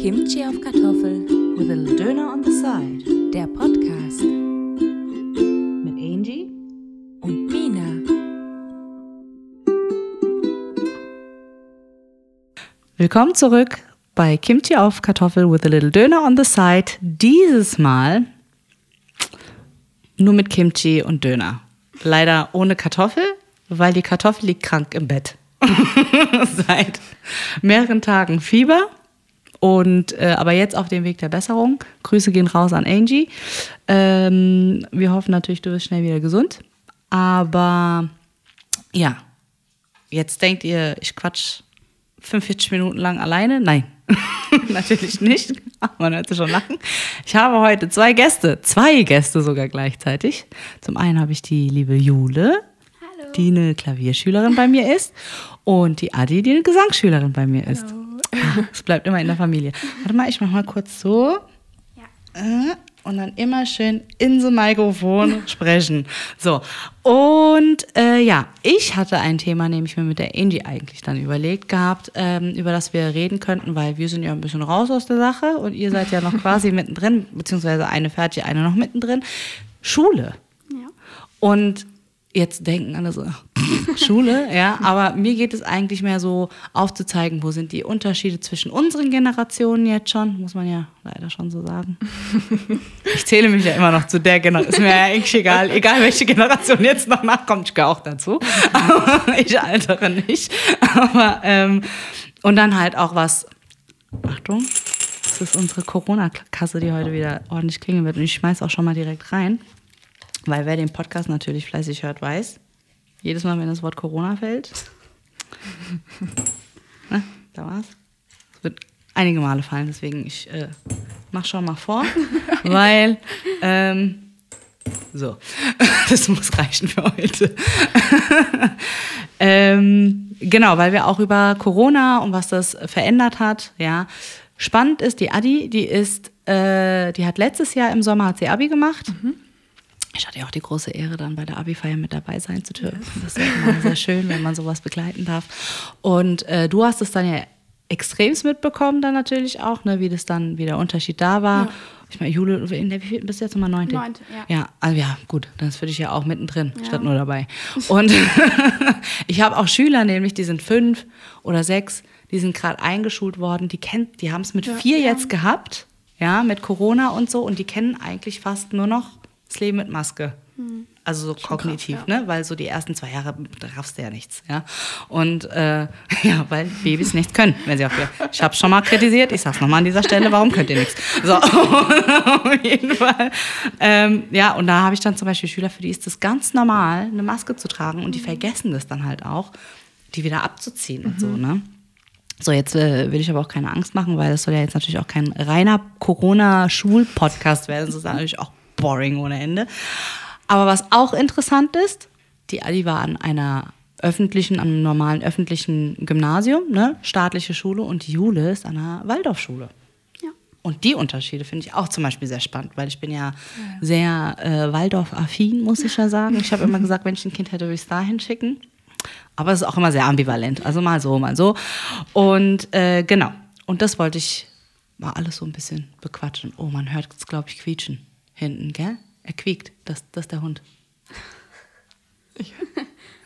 Kimchi auf Kartoffel with a little Döner on the side. Der Podcast Mit Angie. und Mina. Willkommen zurück bei Kimchi auf Kartoffel with a little Döner on the side. Dieses Mal nur mit Kimchi und Döner. Leider ohne Kartoffel, weil die Kartoffel liegt krank im Bett. Seit mehreren Tagen Fieber. Und äh, aber jetzt auf dem Weg der Besserung. Grüße gehen raus an Angie. Ähm, wir hoffen natürlich, du wirst schnell wieder gesund. Aber ja, jetzt denkt ihr, ich quatsch 45 Minuten lang alleine? Nein, natürlich nicht. Man hört sie schon lachen. Ich habe heute zwei Gäste, zwei Gäste sogar gleichzeitig. Zum einen habe ich die liebe Jule, die eine Klavierschülerin bei mir ist, und die Adi, die eine Gesangsschülerin bei mir ist. Es bleibt immer in der Familie. Warte mal, ich mache mal kurz so. Äh, Und dann immer schön in so Mikrofon sprechen. So. Und äh, ja, ich hatte ein Thema, nämlich mir mit der Angie eigentlich dann überlegt gehabt, ähm, über das wir reden könnten, weil wir sind ja ein bisschen raus aus der Sache und ihr seid ja noch quasi mittendrin, beziehungsweise eine fertig, eine noch mittendrin. Schule. Ja. Und jetzt denken alle so, Schule, ja, aber mir geht es eigentlich mehr so aufzuzeigen, wo sind die Unterschiede zwischen unseren Generationen jetzt schon, muss man ja leider schon so sagen. Ich zähle mich ja immer noch zu der Generation, ist mir ja eigentlich egal, egal welche Generation jetzt noch nachkommt, ich gehöre auch dazu, aber ich altere nicht. Aber, ähm, und dann halt auch was, Achtung, das ist unsere Corona-Kasse, die heute wieder ordentlich klingen wird und ich schmeiß auch schon mal direkt rein. Weil wer den Podcast natürlich fleißig hört, weiß, jedes Mal, wenn das Wort Corona fällt, ne, da war's. Es wird einige Male fallen, deswegen ich äh, mach schon mal vor, weil ähm, so, das muss reichen für heute. ähm, genau, weil wir auch über Corona und was das verändert hat, ja. Spannend ist, die Adi, die ist, äh, die hat letztes Jahr im Sommer hat sie Abi gemacht. Ich hatte ja auch die große Ehre, dann bei der Abi-Feier mit dabei sein zu dürfen. Das ist ja immer sehr schön, wenn man sowas begleiten darf. Und äh, du hast es dann ja extremst mitbekommen, dann natürlich auch, ne, wie das dann, wie der Unterschied da war. Ja. Ich meine, Jule, in der, wie viel bist du jetzt nochmal neunte? Neunte, ja. Ja, also ja, gut, dann ist für dich ja auch mittendrin, statt nur dabei. Und ich habe auch Schüler, nämlich, die sind fünf oder sechs, die sind gerade eingeschult worden, die kennt, die haben es mit Ja. vier Ja. jetzt gehabt, ja, mit Corona und so, und die kennen eigentlich fast nur noch das Leben mit Maske. Also so kognitiv, krass, ja. ne? Weil so die ersten zwei Jahre raffst du ja nichts, ja. Und äh, ja, weil Babys nichts können, wenn sie wieder. Ich habe schon mal kritisiert, ich sag's nochmal an dieser Stelle, warum könnt ihr nichts? So, auf jeden Fall. Ähm, ja, und da habe ich dann zum Beispiel Schüler, für die ist das ganz normal, eine Maske zu tragen und die vergessen das dann halt auch, die wieder abzuziehen und so, ne? So, jetzt äh, will ich aber auch keine Angst machen, weil das soll ja jetzt natürlich auch kein reiner Corona-Schul-Podcast werden. Das ist natürlich auch boring ohne Ende. Aber was auch interessant ist, die Adi war an einer öffentlichen, an einem normalen öffentlichen Gymnasium, ne, staatliche Schule, und die Jule ist an einer Waldorfschule. Ja. Und die Unterschiede finde ich auch zum Beispiel sehr spannend, weil ich bin ja, sehr äh, Waldorf-affin, muss ich ja sagen. Ich habe immer gesagt, wenn ich ein Kind hätte, würde ich es dahin schicken. Aber es ist auch immer sehr ambivalent. Also mal so, mal so. Und äh, genau. Und das wollte ich mal alles so ein bisschen bequatschen. Oh, man hört es, glaube ich, quietschen hinten, gell? Er quiekt. Das, das ist der Hund.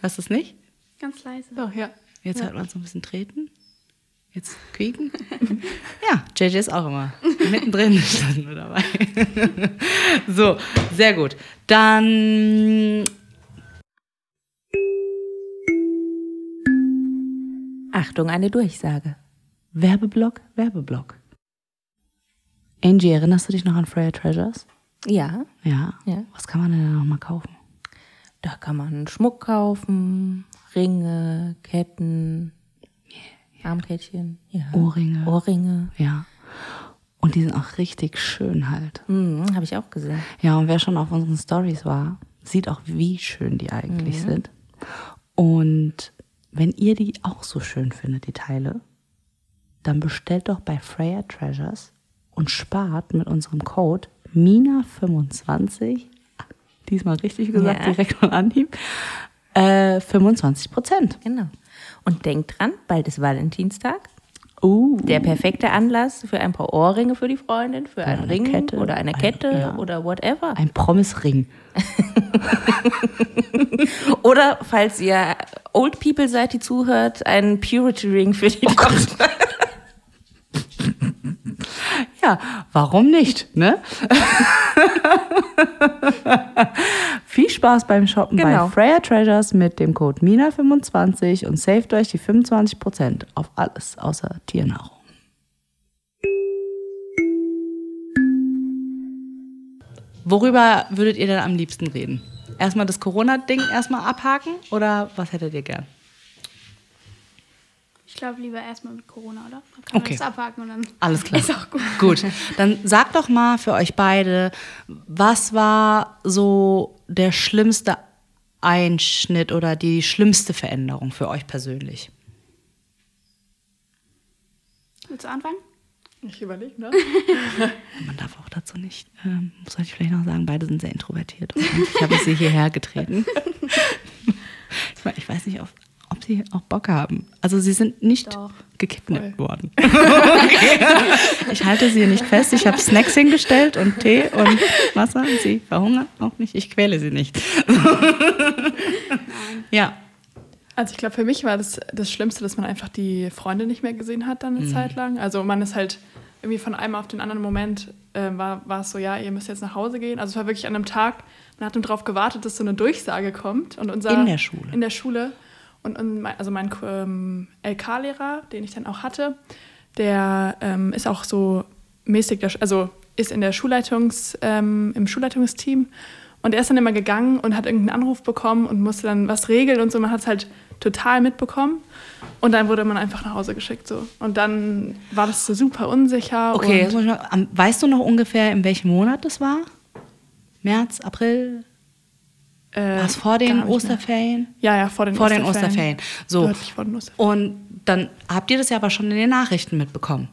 Hörst du es nicht? Ganz leise. Doch, ja. Jetzt hört man so ein bisschen treten. Jetzt quieken. ja, JJ ist auch immer mittendrin statt nur dabei. so, sehr gut. Dann Achtung, eine Durchsage. Werbeblock, Werbeblock. Angie, erinnerst du dich noch an Freya Treasures? Ja, Ja. Ja. Was kann man denn da noch mal kaufen? da kann man Schmuck kaufen, Ringe, Ketten, Armkettchen, ja. Ohrringe. Ohrringe. Ja. Und die sind auch richtig schön halt. Mhm, Habe ich auch gesehen. Ja, und wer schon auf unseren Stories war, sieht auch, wie schön die eigentlich sind. Und wenn ihr die auch so schön findet, die Teile, dann bestellt doch bei Freya Treasures und spart mit unserem Code MINA25, diesmal richtig gesagt, Ja. direkt mal anhieb, äh, 25 Prozent. Genau. Und denkt dran, bald ist Valentinstag. Uh. Der perfekte Anlass für ein paar Ohrringe für die Freundin, für einen eine Ring Kette. oder eine Ein- Kette ja. oder whatever. Ein Promisring. Oder falls ihr Old People seid, die zuhört, ein Purity Ring für die Tochter. Ja, warum nicht, ne? Viel Spaß beim Shoppen Genau. bei Freya Treasures mit dem Code MINA25 und saved euch die 25% auf alles außer Tiernahrung. Worüber würdet ihr denn am liebsten reden? Erstmal das Corona-Ding erstmal abhaken oder was hättet ihr gern? Ich glaube lieber erstmal mit Corona, oder? Dann kann Okay. man das abhaken und dann Alles klar. ist auch gut. Gut, dann sagt doch mal für euch beide, was war so der schlimmste Einschnitt oder die schlimmste Veränderung für euch persönlich? Willst du anfangen? Ich überlege, ne? Man darf auch dazu nicht, ähm, soll ich vielleicht noch sagen, beide sind sehr introvertiert. Und ich habe sie hierher getreten. ich, meine, ich weiß nicht, ob, ob sie auch Bock haben. Also sie sind nicht Doch. gekidnappt worden. okay. Ich halte sie nicht fest. Ich habe Snacks hingestellt und Tee und Wasser. Sie verhungern auch nicht. Ich quäle sie nicht. ja. Also ich glaube, für mich war das das Schlimmste, dass man einfach die Freunde nicht mehr gesehen hat dann eine Zeit lang. Also man ist halt irgendwie von einem auf den anderen Moment äh, war, war es so, ja, ihr müsst jetzt nach Hause gehen. Also es war wirklich an einem Tag, man hat darauf gewartet, dass so eine Durchsage kommt. Und unser, In der Schule? In der Schule. Und, und mein, also mein ähm, LK-Lehrer, den ich dann auch hatte, der ähm, ist auch so mäßig, der, also ist in der Schulleitungs, ähm, im Schulleitungsteam. Und er ist dann immer gegangen und hat irgendeinen Anruf bekommen und musste dann was regeln und so. Man hat es halt total mitbekommen. Und dann wurde man einfach nach Hause geschickt. So. Und dann war das so super unsicher. Okay, mal, weißt du noch ungefähr, in welchem Monat das war? März, April? Äh, War es vor den. Osterferien? Ja, ja, vor den Vor den Osterferien. Osterferien. So. Deutlich vor den Osterferien. Und dann habt ihr das ja aber schon in den Nachrichten mitbekommen.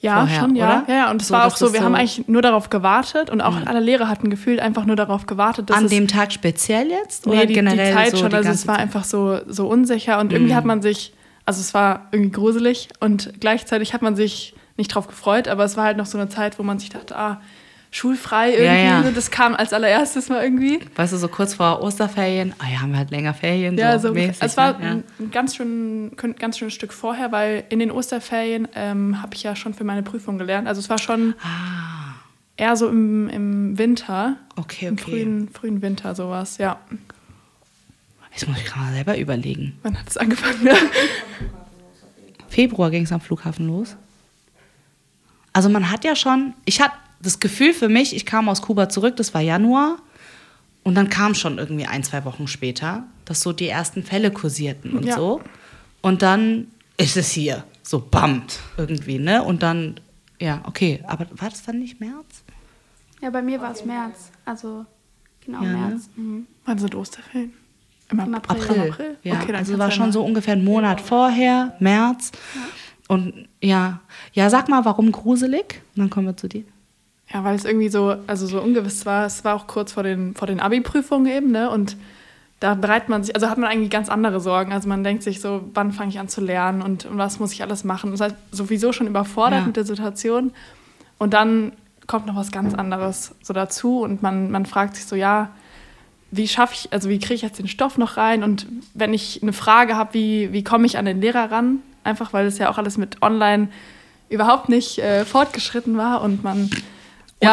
Ja, vorher, schon, ja. oder? Ja, ja. Und es So, war auch so, wir so- haben eigentlich nur darauf gewartet und auch alle Lehrer hatten gefühlt einfach nur darauf gewartet, dass An dem Tag speziell jetzt? Nee, Oder die, generell die Zeit so schon. die Also es war Zeit? einfach so, so unsicher und irgendwie hat man sich, also es war irgendwie gruselig und gleichzeitig hat man sich nicht drauf gefreut, aber es war halt noch so eine Zeit, wo man sich dachte, ah, schulfrei irgendwie. Ja, ja. Das kam als allererstes mal irgendwie. Weißt du, so kurz vor Osterferien, ah ja, haben wir halt länger Ferien. Ja, so so, mäßig, es war ne? ein ganz schön, ganz schönes Stück vorher, weil in den Osterferien ähm, habe ich ja schon für meine Prüfung gelernt. Also es war schon Ah, eher so im, im Winter, okay, im okay. frühen, frühen Winter sowas, ja. Jetzt muss ich gerade mal selber überlegen. Wann hat es angefangen? Ja. Februar ging es am Flughafen los. Also man hat ja schon, ich hatte das Gefühl für mich, ich kam aus Kuba zurück, das war Januar. Und dann kam schon irgendwie ein, zwei Wochen später, dass so die ersten Fälle kursierten und Ja. so. Und dann ist es hier. So bam, irgendwie, ne? Und dann, ja, okay. Aber war das dann nicht März? Ja, bei mir war es März. Also genau Ja, ne? März. Mhm. Wann sind Osterferien? Im, Im April. April. Im April? Ja, Okay, dann also war ja schon so ungefähr einen Monat vorher, März. Und ja, ja, sag mal, warum gruselig? Und dann kommen wir zu dir. Ja, weil es irgendwie so, also so ungewiss war. Es war auch kurz vor den, vor den Abi-Prüfungen eben, ne? Und da bereitet man sich, also hat man eigentlich ganz andere Sorgen. Also man denkt sich so, wann fange ich an zu lernen und, und was muss ich alles machen? Das heißt, sowieso schon überfordert Ja. mit der Situation. Und dann kommt noch was ganz anderes so dazu und man, man fragt sich so, ja, wie schaffe ich, also wie kriege ich jetzt den Stoff noch rein? Und wenn ich eine Frage habe, wie, wie komme ich an den Lehrer ran? Einfach weil es ja auch alles mit online überhaupt nicht äh, fortgeschritten war und man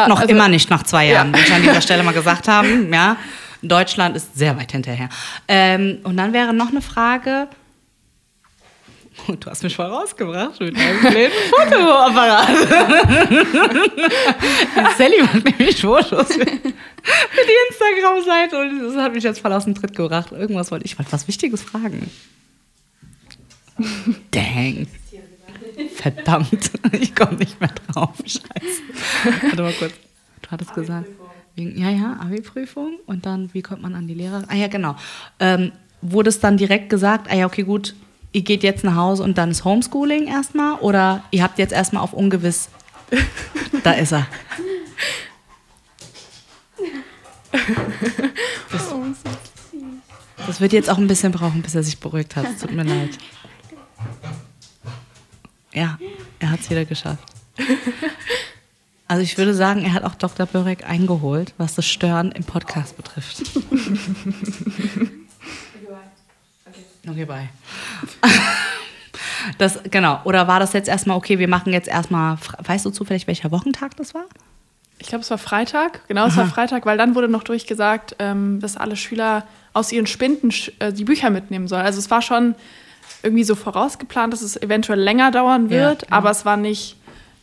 Und noch also- immer nicht nach zwei Jahren, Ja. will ich an dieser Stelle mal gesagt haben. Ja, Deutschland ist sehr weit hinterher. Ähm, und dann wäre noch eine Frage. Du hast mich voll rausgebracht mit deinem blöden Fotoapparat. Sally macht nämlich Fotos für, die Instagram-Seite und das hat mich jetzt voll aus dem Tritt gebracht. Irgendwas wollte ich wollte was Wichtiges fragen. Dang. Verdammt, ich komme nicht mehr drauf. Scheiße. Warte mal kurz. Du hattest gesagt. Wegen, ja, ja, Abi-Prüfung. Und dann, wie kommt man an die Lehrer? Ah ja, genau. Ähm, wurde es dann direkt gesagt, ah ja, okay, gut, ihr geht jetzt nach Hause und dann ist Homeschooling erstmal? Oder ihr habt jetzt erstmal auf ungewiss. Da ist er. Das, das wird jetzt auch ein bisschen brauchen, bis er sich beruhigt hat. Es tut mir leid. Ja, er hat es wieder geschafft. Also ich würde sagen, er hat auch Dr. Börek eingeholt, was das Stören im Podcast betrifft. Okay, bye. Das, genau. Oder war das jetzt erstmal, okay, wir machen jetzt erstmal, weißt du zufällig, welcher Wochentag das war? Ich glaube, es war Freitag. Genau, es war Freitag, weil dann wurde noch durchgesagt, ähm, dass alle Schüler aus ihren Spinden äh, die Bücher mitnehmen sollen. Also es war schon irgendwie so vorausgeplant, dass es eventuell länger dauern Ja, wird, ja. aber es war nicht,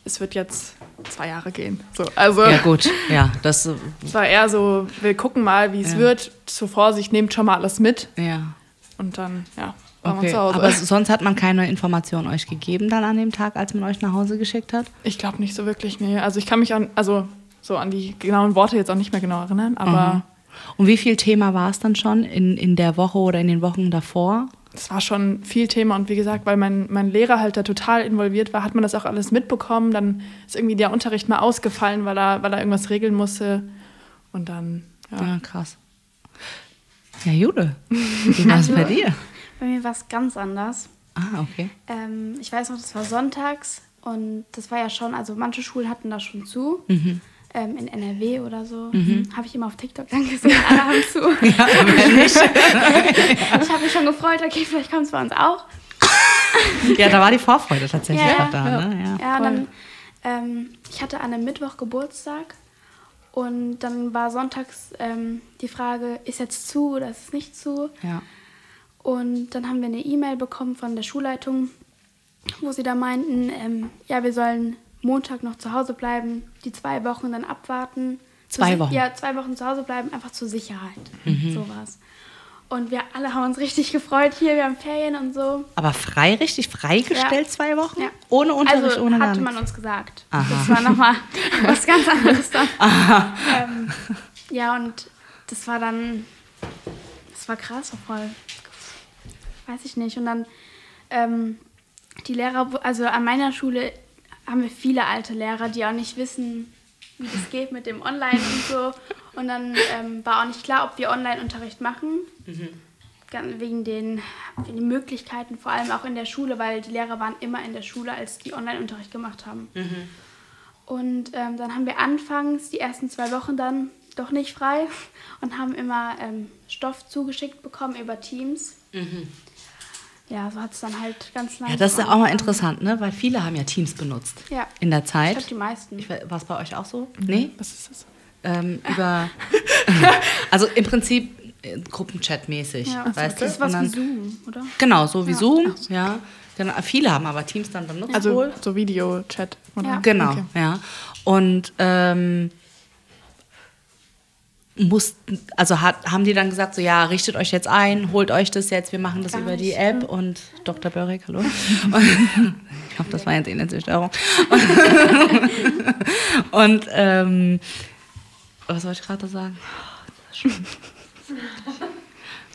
es wird jetzt zwei Jahre gehen. So, also Ja, gut. Ja, das, es war eher so, wir gucken mal, wie es Ja. wird. Zur Vorsicht, nehmt schon mal alles mit ja. und dann, ja, Okay. wir zu Hause. Aber sonst hat man keine Information euch gegeben dann an dem Tag, als man euch nach Hause geschickt hat? Ich glaube nicht so wirklich, nee. Also ich kann mich an, also so an die genauen Worte jetzt auch nicht mehr genau erinnern, aber Und wie viel Thema war es dann schon in, in der Woche oder in den Wochen davor? Es war schon viel Thema und wie gesagt, weil mein, mein Lehrer halt da total involviert war, hat man das auch alles mitbekommen. Dann ist irgendwie der Unterricht mal ausgefallen, weil er, weil er irgendwas regeln musste. Und dann, ja. Ja, krass. Ja, Jude, wie war es bei dir? Bei mir war es ganz anders. Ah, okay. Ähm, ich weiß noch, das war sonntags und das war ja schon, also manche Schulen hatten das schon zu. Mhm. Ähm, in NRW oder so. Habe ich immer auf TikTok dann gesehen, alle haben zu. Ja, ich habe mich schon gefreut, okay, vielleicht kommt es bei uns auch. ja, da war die Vorfreude tatsächlich Ja, auch da. Ne? Ja. Ja, dann, ähm, ich hatte an einem Mittwoch Geburtstag und dann war sonntags ähm, die Frage, ist jetzt zu oder ist es nicht zu? Ja. Und dann haben wir eine E-Mail bekommen von der Schulleitung, wo sie da meinten, ähm, ja, wir sollen Montag noch zu Hause bleiben, die zwei Wochen dann abwarten. Zwei Wochen? Ja, zwei Wochen zu Hause bleiben, einfach zur Sicherheit. So war's. Und wir alle haben uns richtig gefreut hier, wir haben Ferien und so. Aber frei, richtig freigestellt Ja. zwei Wochen? Ja. Ohne Unterricht, also ohne hatte man uns gesagt. Aha. Das war nochmal was ganz anderes dann. Ähm, ja, und das war dann, das war krass, voll, weiß ich nicht. Und dann ähm, die Lehrer, also an meiner Schule haben wir viele alte Lehrer, die auch nicht wissen, wie das geht mit dem Online und so. Und dann ähm, war auch nicht klar, ob wir Online-Unterricht machen. Gan- Wegen den, wegen den Möglichkeiten, vor allem auch in der Schule, weil die Lehrer waren immer in der Schule, als die Online-Unterricht gemacht haben. Und ähm, dann haben wir anfangs die ersten zwei Wochen dann doch nicht frei und haben immer ähm, Stoff zugeschickt bekommen über Teams. Ja, so hat es dann halt ganz langsam Ja, das ist ja auch mal interessant, ne? weil viele haben ja Teams benutzt Ja. in der Ich Zeit. glaube, die meisten. War es bei euch auch so? Nee? Was ist das? Ähm, über, also im Prinzip äh, Gruppenchat-mäßig, ja, weißt du? das ist was Und wie dann- Zoom, oder? Genau, so wie Ja. Zoom, ja. Genau. Viele haben aber Teams dann benutzt Also wohl. so Videochat, oder? Ja. Genau, Okay. ja. Und ähm, mussten, also hat, haben die dann gesagt, so ja, richtet euch jetzt ein, holt euch das jetzt, wir machen das Gar über die App ja. und Dr. Börek, hallo. Ich hoffe, das war jetzt eh eine Zerstörung. Und ähm, was wollte ich gerade sagen?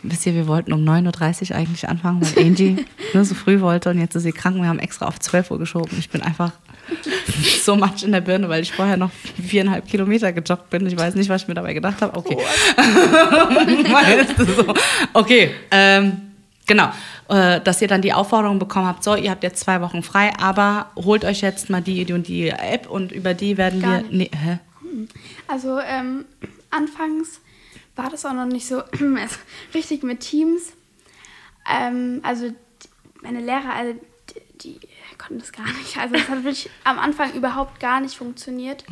Wisst ihr, wir wollten um 9.30 Uhr eigentlich anfangen, weil Angie nur so früh wollte und jetzt ist sie krank. Wir haben extra auf 12 Uhr geschoben. Ich bin einfach so matsch in der Birne, weil ich vorher noch viereinhalb Kilometer gejoggt bin. Ich weiß nicht, was ich mir dabei gedacht habe. Okay. so. Okay, ähm, genau. Äh, dass ihr dann die Aufforderung bekommen habt, so, ihr habt jetzt zwei Wochen frei, aber holt euch jetzt mal die, die und die App und über die werden Gar wir. Nee, hä? Also ähm, anfangs war das auch noch nicht so also richtig mit Teams. Ähm, also meine Lehrer, also die, die konnten das gar nicht. Also es hat wirklich am Anfang überhaupt gar nicht funktioniert,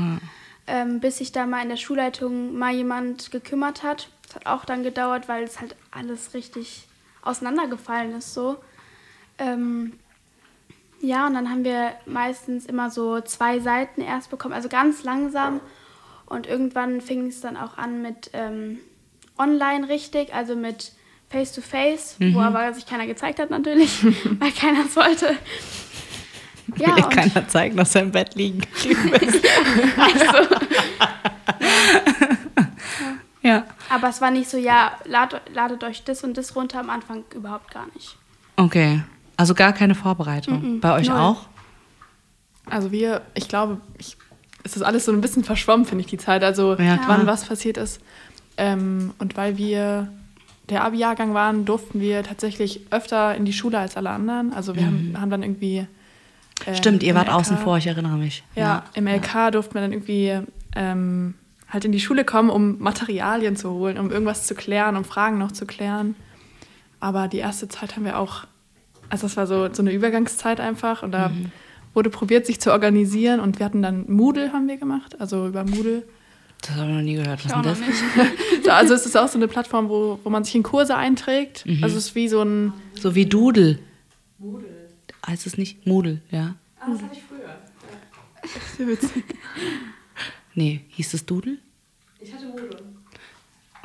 ähm, bis sich da mal in der Schulleitung mal jemand gekümmert hat. Das hat auch dann gedauert, weil es halt alles richtig auseinandergefallen ist so. Ähm, ja, und dann haben wir meistens immer so zwei Seiten erst bekommen, also ganz langsam. Und irgendwann fing es dann auch an mit ähm, online richtig, also mit Face-to-Face, wo aber sich keiner gezeigt hat natürlich, weil keiner es wollte. Ja, Will keiner zeigen, dass er im Bett liegen geblieben ist. also, ja. aber es war nicht so, ja, lad, ladet euch das und das runter am Anfang überhaupt gar nicht. Okay. Also gar keine Vorbereitung. Bei euch null. auch? Also wir, ich glaube, ich, es ist alles so ein bisschen verschwommen, finde ich, die Zeit. Also Ja, wann was passiert ist. Ähm, und weil wir der Abi-Jahrgang waren, durften wir tatsächlich öfter in die Schule als alle anderen. Also wir haben, haben dann irgendwie Stimmt, ihr wart LK. außen vor, ich erinnere mich. Ja, im LK durfte man dann irgendwie ähm, halt in die Schule kommen, um Materialien zu holen, um irgendwas zu klären, um Fragen noch zu klären. Aber die erste Zeit haben wir auch, also das war so, so eine Übergangszeit einfach und da Mhm. wurde probiert, sich zu organisieren und wir hatten dann Moodle haben wir gemacht, also über Moodle. Das habe ich noch nie gehört. Was Ich auch das? nicht. So, Also es ist auch so eine Plattform, wo, wo man sich in Kurse einträgt. Mhm. Also es ist wie so ein So wie Doodle. Moodle. Heißt es nicht? Moodle, ja. Nee, hieß es Doodle? Ich hatte Moodle.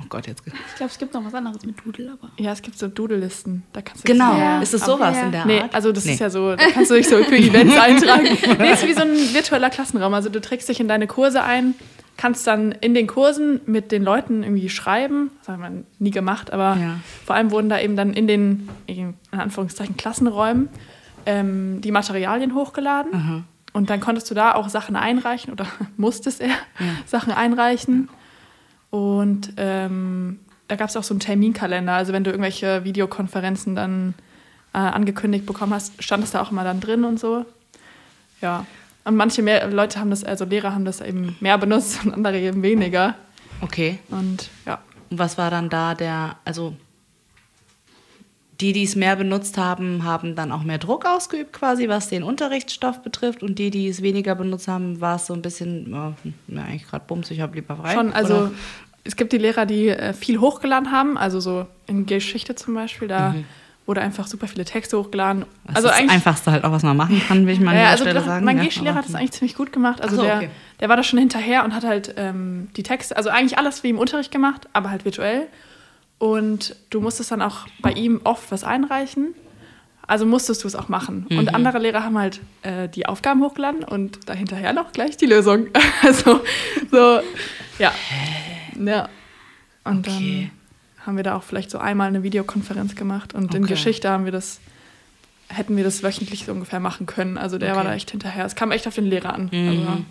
Oh Gott, jetzt. Ich glaube, es gibt noch was anderes mit Doodle, aber. Ja, es gibt so Doodle-Listen. Da kannst du Genau, Ja. ist es sowas Ja. in der Nee, Art? also das Nee. ist ja so, da kannst du dich so für Events eintragen. Nee, ist wie so ein virtueller Klassenraum. Also du trägst dich in deine Kurse ein, kannst dann in den Kursen mit den Leuten irgendwie schreiben. Das haben wir nie gemacht, aber Ja. vor allem wurden da eben dann in den, in Anführungszeichen, Klassenräumen ähm, die Materialien hochgeladen. Und dann konntest du da auch Sachen einreichen oder musstest er Sachen einreichen. Und ähm, da gab es auch so einen Terminkalender. Also wenn du irgendwelche Videokonferenzen dann äh, angekündigt bekommen hast, stand es da auch immer dann drin und so. Ja. Und manche mehr, Leute haben das, also Lehrer haben das eben mehr benutzt und andere eben weniger. Okay. Und ja. Und was war dann da der, also die, die es mehr benutzt haben, haben dann auch mehr Druck ausgeübt quasi, was den Unterrichtsstoff betrifft. Und die, die es weniger benutzt haben, war es so ein bisschen, ja, eigentlich gerade Bums, ich habe lieber frei. Schon, also Oder? es gibt die Lehrer, die äh, viel hochgeladen haben, also so in Geschichte zum Beispiel, da wurde einfach super viele Texte hochgeladen. Das also ist das Einfachste halt auch, was man machen kann, will ich mal an Ja, der also Stelle doch, sagen. mein ja, Geschichtslehrer hat das eigentlich ziemlich gut gemacht. Also so, der, okay. der war da schon hinterher und hat halt ähm, die Texte, also eigentlich alles wie im Unterricht gemacht, aber halt virtuell. Und du musstest dann auch bei ihm oft was einreichen. Also musstest du es auch machen. Mhm. Und andere Lehrer haben halt äh, die Aufgaben hochgeladen und dahinterher noch gleich die Lösung. also so, ja. Ja. Und Okay. dann haben wir da auch vielleicht so einmal eine Videokonferenz gemacht. Und in Okay. Geschichte haben wir das hätten wir das wöchentlich so ungefähr machen können. Also der Okay. war da echt hinterher. Es kam echt auf den Lehrer an. Also,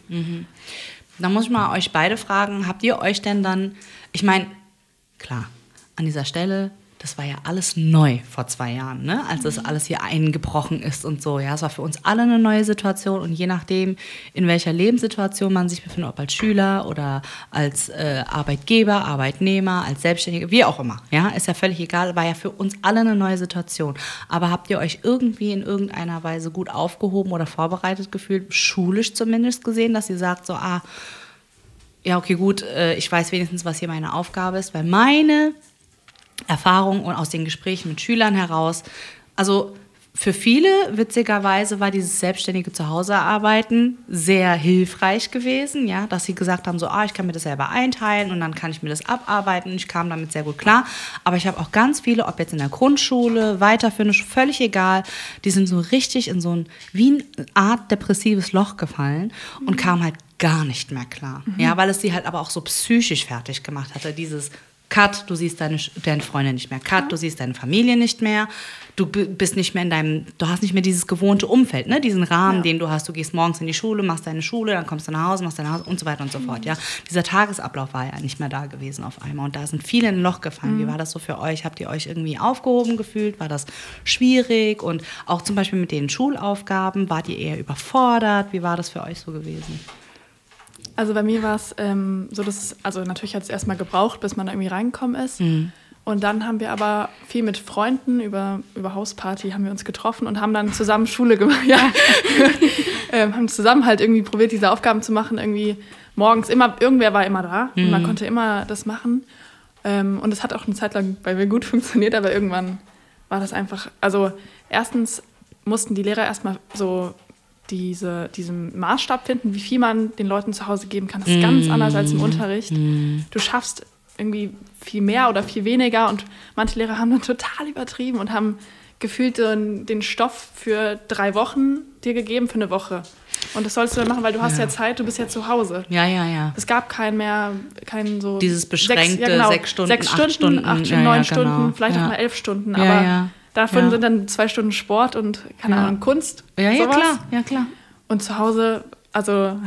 Da muss ich mal euch beide fragen, habt ihr euch denn dann, ich meine, klar, an dieser Stelle, das war ja alles neu vor zwei Jahren, ne? als das alles hier eingebrochen ist und so. Ja, es war für uns alle eine neue Situation und je nachdem, in welcher Lebenssituation man sich befindet, ob als Schüler oder als äh, Arbeitgeber, Arbeitnehmer, als Selbstständige, wie auch immer, ja, ist ja völlig egal, war ja für uns alle eine neue Situation. Aber habt ihr euch irgendwie in irgendeiner Weise gut aufgehoben oder vorbereitet gefühlt, schulisch zumindest gesehen, dass ihr sagt so, ah, ja, okay, gut, äh, ich weiß wenigstens, was hier meine Aufgabe ist, weil meine Erfahrung und aus den Gesprächen mit Schülern heraus, also für viele, witzigerweise, war dieses selbstständige Zuhausearbeiten sehr hilfreich gewesen, ja, dass sie gesagt haben, so, ah, ich kann mir das selber einteilen und dann kann ich mir das abarbeiten. Ich kam damit sehr gut klar. Aber ich habe auch ganz viele, ob jetzt in der Grundschule, weiterführende, Schule, völlig egal, die sind so richtig in so ein, wie eine Art depressives Loch gefallen und kamen halt gar nicht mehr klar. Ja, weil es sie halt aber auch so psychisch fertig gemacht hatte. Dieses Cut, du siehst deine, deine Freunde nicht mehr. Cut, du siehst deine Familie nicht mehr. Du bist nicht mehr in deinem, du hast nicht mehr dieses gewohnte Umfeld, ne? diesen Rahmen, Ja. den du hast. Du gehst morgens in die Schule, machst deine Schule, dann kommst du nach Hause, machst dein Haus und so weiter und so fort. Ja? Dieser Tagesablauf war ja nicht mehr da gewesen auf einmal. Und da sind viele in ein Loch gefallen. Wie war das so für euch? Habt ihr euch irgendwie aufgehoben gefühlt? War das schwierig? Und auch zum Beispiel mit den Schulaufgaben, wart ihr eher überfordert? Wie war das für euch so gewesen? Also bei mir war es ähm, so, dass es, also natürlich hat es erstmal gebraucht, bis man da irgendwie reingekommen ist. Mhm. Und dann haben wir aber viel mit Freunden über, über Hausparty haben wir uns getroffen und haben dann zusammen Schule gemacht. Ja. ähm, haben zusammen halt irgendwie probiert, diese Aufgaben zu machen. Irgendwie morgens immer, irgendwer war immer da und Mhm. man konnte immer das machen. Ähm, und es hat auch eine Zeit lang bei mir gut funktioniert, aber irgendwann war das einfach, also erstens mussten die Lehrer erstmal so diese, diesen Maßstab finden, wie viel man den Leuten zu Hause geben kann. Das ist ganz anders als im Unterricht. Du schaffst irgendwie viel mehr oder viel weniger und manche Lehrer haben dann total übertrieben und haben gefühlt einen- den Stoff für drei Wochen dir gegeben für eine Woche. Und das sollst du dann machen, weil du hast ja, Zeit, du bist ja zu Hause. Ja, ja, ja. Es gab keinen mehr, keinen so. Dieses beschränkte sechs, ja, genau, sechs Stunden, sechs acht Stunden, Stunden, acht ja, Stunden, ja, neun genau. Stunden, vielleicht Ja. auch mal elf Stunden. Ja, Aber ja. Davon Ja. sind dann zwei Stunden Sport und keine Ja. Ahnung, Kunst. Ja, ja, sowas. klar, ja, klar. Und zu Hause, Also.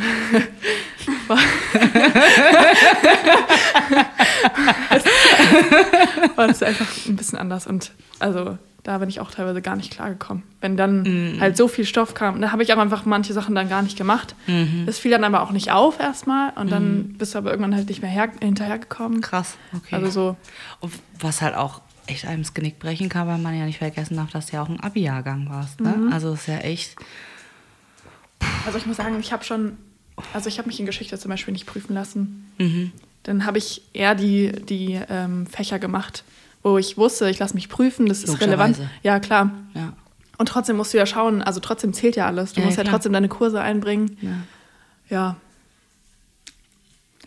war, das einfach ein bisschen anders. Und also da bin ich auch teilweise gar nicht klargekommen. Wenn dann halt so viel Stoff kam, da habe ich auch einfach manche Sachen dann gar nicht gemacht. Das fiel dann aber auch nicht auf erstmal und dann bist du aber irgendwann halt nicht mehr her, hinterhergekommen. Krass, okay. Also so, Und was halt auch echt einem das Genick brechen kann, weil man ja nicht vergessen darf, dass du ja auch ein Abi-Jahrgang warst. Ne? Also ist ja echt. also ich muss sagen, ich habe schon, also ich habe mich in Geschichte zum Beispiel nicht prüfen lassen. Mhm. Dann habe ich eher die, die ähm, Fächer gemacht, wo ich wusste, ich lasse mich prüfen, das ist relevant. Ja, klar. Ja. Und trotzdem musst du ja schauen, also trotzdem zählt ja alles. Du Ja, musst ja klar. trotzdem deine Kurse einbringen. Ja. Ja.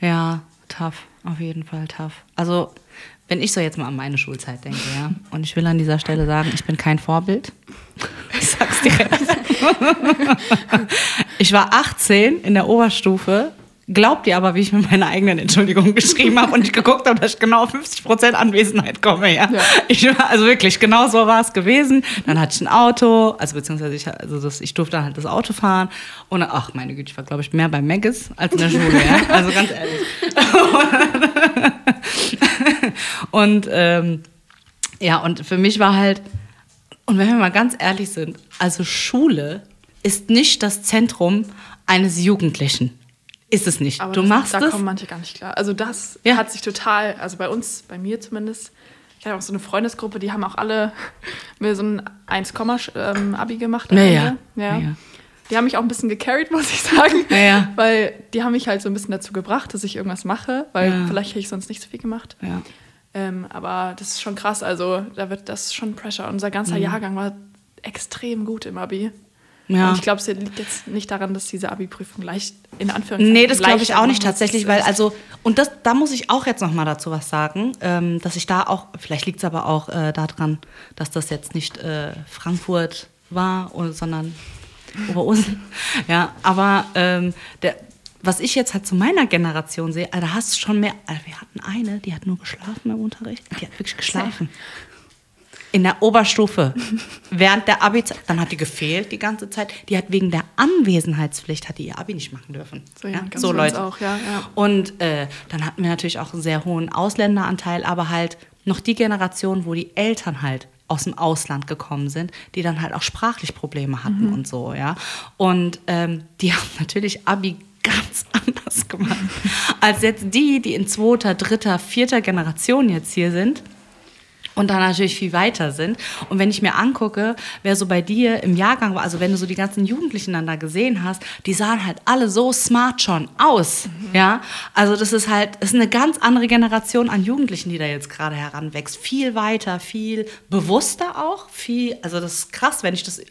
Ja, tough. Auf jeden Fall tough. Also, wenn ich so jetzt mal an meine Schulzeit denke, ja, und ich will an dieser Stelle sagen, ich bin kein Vorbild. Ich sag's direkt. ich war 18 in der Oberstufe. Glaubt ihr aber, wie ich mir meine eigenen Entschuldigungen geschrieben habe und ich geguckt habe, dass ich genau auf 50% Anwesenheit komme, ja. Ja. Ich war, also wirklich, genau so war es gewesen. Dann hatte ich ein Auto, also beziehungsweise ich, also das, ich durfte halt das Auto fahren. Und ach, meine Güte, ich war, glaube ich, mehr bei Maggis als in der Schule, ja. Also ganz ehrlich. und ähm, ja, und für mich war halt, und wenn wir mal ganz ehrlich sind, also Schule ist nicht das Zentrum eines Jugendlichen. Ist es nicht. Aber du das, machst da es. kommen manche gar nicht klar. Also das Ja. hat sich total, also bei uns, bei mir zumindest, ich habe auch so eine Freundesgruppe, die haben auch alle mir so ein 1, ähm, Abi gemacht. am Ja, Ende. ja. ja. Die haben mich auch ein bisschen gecarried, muss ich sagen. Ja, ja. Weil die haben mich halt so ein bisschen dazu gebracht, dass ich irgendwas mache, weil Ja. vielleicht hätte ich sonst nicht so viel gemacht. Ähm, aber das ist schon krass, also da wird das schon Pressure. Unser ganzer Mhm. Jahrgang war extrem gut im Abi. Ja. Und ich glaube, es liegt jetzt nicht daran, dass diese Abi-Prüfung leicht, in Anführungszeichen, Nee, das glaube ich auch nicht tatsächlich, weil also, und das, da muss ich auch jetzt noch mal dazu was sagen, ähm, dass ich da auch, vielleicht liegt es aber auch äh, daran, dass das jetzt nicht äh, Frankfurt war, oder, sondern Oberursel. Ja, aber ähm, der, was ich jetzt halt zu meiner Generation sehe, also da hast du schon mehr, also wir hatten eine, die hat nur geschlafen im Unterricht, die hat wirklich geschlafen. In der Oberstufe, während der abi dann hat die gefehlt die ganze Zeit. Die hat wegen der Anwesenheitspflicht, hat die ihr Abi nicht machen dürfen. So, ja, ganz so Leute. auch, ja, ja. Und äh, dann hatten wir natürlich auch einen sehr hohen Ausländeranteil, aber halt noch die Generation, wo die Eltern halt aus dem Ausland gekommen sind, die dann halt auch sprachlich Probleme hatten Mhm. und so, ja. Und ähm, die haben natürlich Abi ganz anders gemacht als jetzt die, die in zweiter, dritter, vierter Generation jetzt hier sind und dann natürlich viel weiter sind. Und wenn ich mir angucke, wer so bei dir im Jahrgang war, also wenn du so die ganzen Jugendlichen dann da gesehen hast, die sahen halt alle so smart schon aus. Ja, also das ist halt, das ist eine ganz andere Generation an Jugendlichen, die da jetzt gerade heranwächst. Viel weiter, viel bewusster auch, viel, also das ist krass, wenn ich das.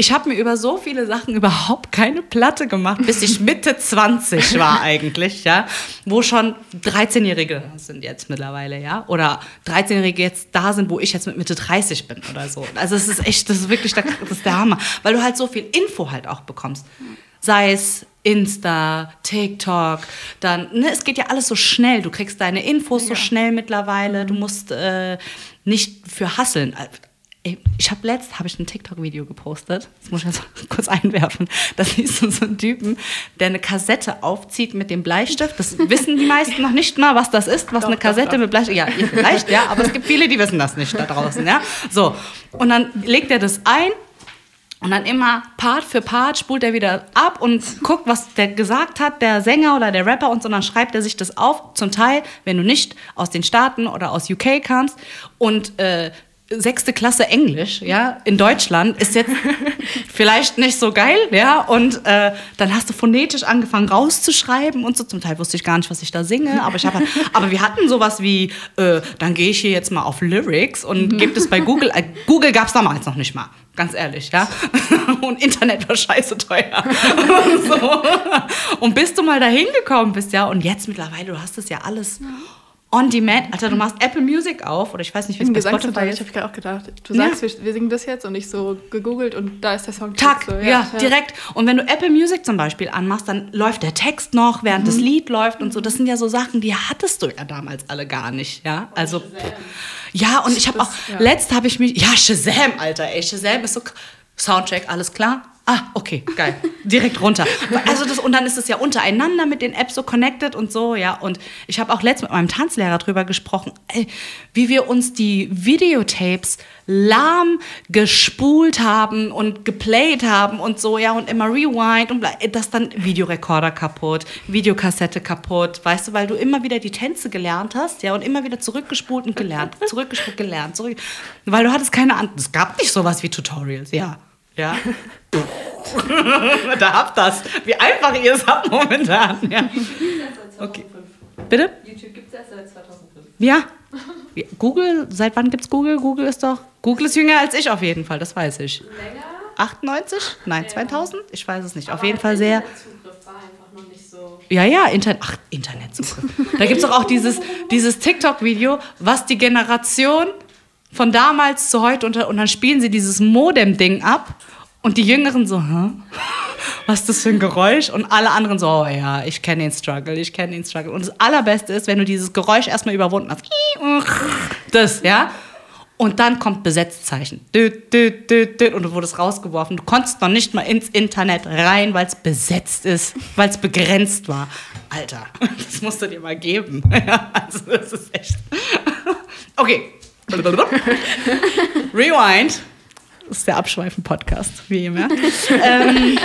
Ich habe mir über so viele Sachen überhaupt keine Platte gemacht, bis ich Mitte 20 war eigentlich, ja, wo schon 13-Jährige sind jetzt mittlerweile, ja, oder 13-Jährige jetzt da sind, wo ich jetzt mit Mitte 30 bin oder so. Also es ist echt, das ist wirklich der, das ist der Hammer, weil du halt so viel Info halt auch bekommst. Sei es Insta, TikTok, dann, ne, es geht ja alles so schnell. Du kriegst deine Infos so schnell mittlerweile. Du musst äh, nicht für hasseln. Ey, Ich habe letzt habe ich ein TikTok-Video gepostet. Das muss ich jetzt kurz einwerfen. Da siehst du so einen Typen, der eine Kassette aufzieht mit dem Bleistift. Das wissen die meisten noch nicht mal, was das ist, was Doch, eine doch, Kassette doch. mit Bleistift. Ja, vielleicht, ja, aber es gibt viele, die wissen das nicht da draußen, ja. So und dann legt er das ein und dann immer Part für Part spult er wieder ab und guckt, was der gesagt hat, der Sänger oder der Rapper und so, dann schreibt er sich das auf. Zum Teil, wenn du nicht aus den Staaten oder aus UK kamst und äh, sechste Klasse Englisch, ja, in Deutschland ist jetzt vielleicht nicht so geil, ja, und äh, dann hast du phonetisch angefangen rauszuschreiben und so. Zum Teil wusste ich gar nicht, was ich da singe, aber ich habe, aber wir hatten sowas wie, äh, dann gehe ich hier jetzt mal auf Lyrics und gebe das bei Google. Äh, Google gab es damals noch nicht mal. Ganz ehrlich, ja. Und Internet war scheiße teuer. Und, so. und bis du mal dahin gekommen bist, ja, und jetzt mittlerweile, du hast das ja alles on demand. Alter, du machst Apple Music auf, oder ich weiß nicht, wie es bei Spotify ist. habe ich gerade auch gedacht. Du Ja. sagst, wir, wir singen das jetzt und ich so gegoogelt und da ist der Song. Tack, so, ja, direkt. Und wenn du Apple Music zum Beispiel anmachst, dann läuft der Text noch, während Mhm. das Lied läuft und so. Das sind ja so Sachen, die hattest du ja damals alle gar nicht, ja. Also, ja, und ich habe auch, ja. letzt habe ich mich, ja, Shazam, Alter, ey, Shazam ist so, k- Soundcheck, alles klar. Ah, okay, geil. Direkt runter. Also das, und dann ist es ja untereinander mit den Apps so connected und so, ja. Und ich habe auch letztens mit meinem Tanzlehrer drüber gesprochen, ey, wie wir uns die Videotapes lahm gespult haben und geplayt haben und so, ja, und immer rewind und das dann Videorekorder kaputt, Videokassette kaputt, weißt du, weil du immer wieder die Tänze gelernt hast, ja, und immer wieder zurückgespult und gelernt, zurückgespult, gelernt, zurück, weil du hattest keine Ahnung, es gab nicht sowas wie Tutorials, ja. Ja. Da habt das. Wie einfach ihr es habt momentan. Ja. Okay. Bitte? YouTube gibt es erst seit 2005. Ja. Google, seit wann gibt es Google? Google ist doch. Google ist jünger als ich auf jeden Fall, das weiß ich. Länger? 98? Nein, ja. 2000? Ich weiß es nicht. Aber auf jeden Fall sehr. So ja, ja, Internet. Ach, Internetzugriff. da gibt es doch auch dieses, dieses TikTok-Video, was die Generation von damals zu heute unter, und dann spielen sie dieses Modem-Ding ab und die Jüngeren so, hä? Was ist das für ein Geräusch? Und alle anderen so, oh ja, ich kenne den Struggle, ich kenne den Struggle. Und das Allerbeste ist, wenn du dieses Geräusch erstmal überwunden hast. Das, ja? Und dann kommt Besetzzeichen. Und du wurdest rausgeworfen. Du konntest noch nicht mal ins Internet rein, weil es besetzt ist, weil es begrenzt war. Alter, das musst du dir mal geben. Ja, also das ist echt. Okay, Rewind. Das ist der Abschweifen-Podcast, wie ihr merkt. ähm,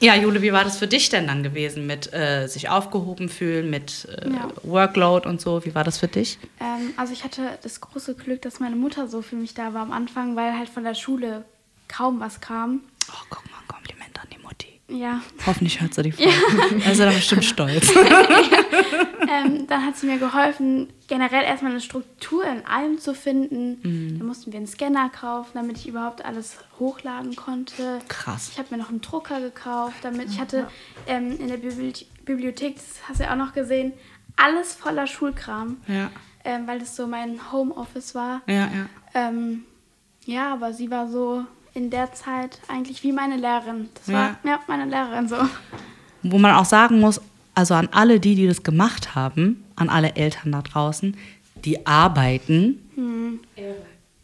ja, Jule, wie war das für dich denn dann gewesen mit äh, sich aufgehoben fühlen, mit äh, ja. Workload und so? Wie war das für dich? Ähm, also ich hatte das große Glück, dass meine Mutter so für mich da war am Anfang, weil halt von der Schule kaum was kam. Oh, guck mal, Kompliment. Ja. Hoffentlich hört sie die Folge. Ja. Also da bestimmt stolz. ähm, dann hat sie mir geholfen, generell erstmal eine Struktur in allem zu finden. Mhm. Dann mussten wir einen Scanner kaufen, damit ich überhaupt alles hochladen konnte. Krass. Ich habe mir noch einen Drucker gekauft, damit ich hatte ähm, in der Bibliothek, das hast du ja auch noch gesehen, alles voller Schulkram. Ja. Ähm, weil das so mein Homeoffice war. Ja, ja. Ähm, ja, aber sie war so in der Zeit eigentlich wie meine Lehrerin. Das war ja, meine Lehrerin so. Wo man auch sagen muss, also an alle die, die das gemacht haben, an alle Eltern da draußen, die arbeiten hm.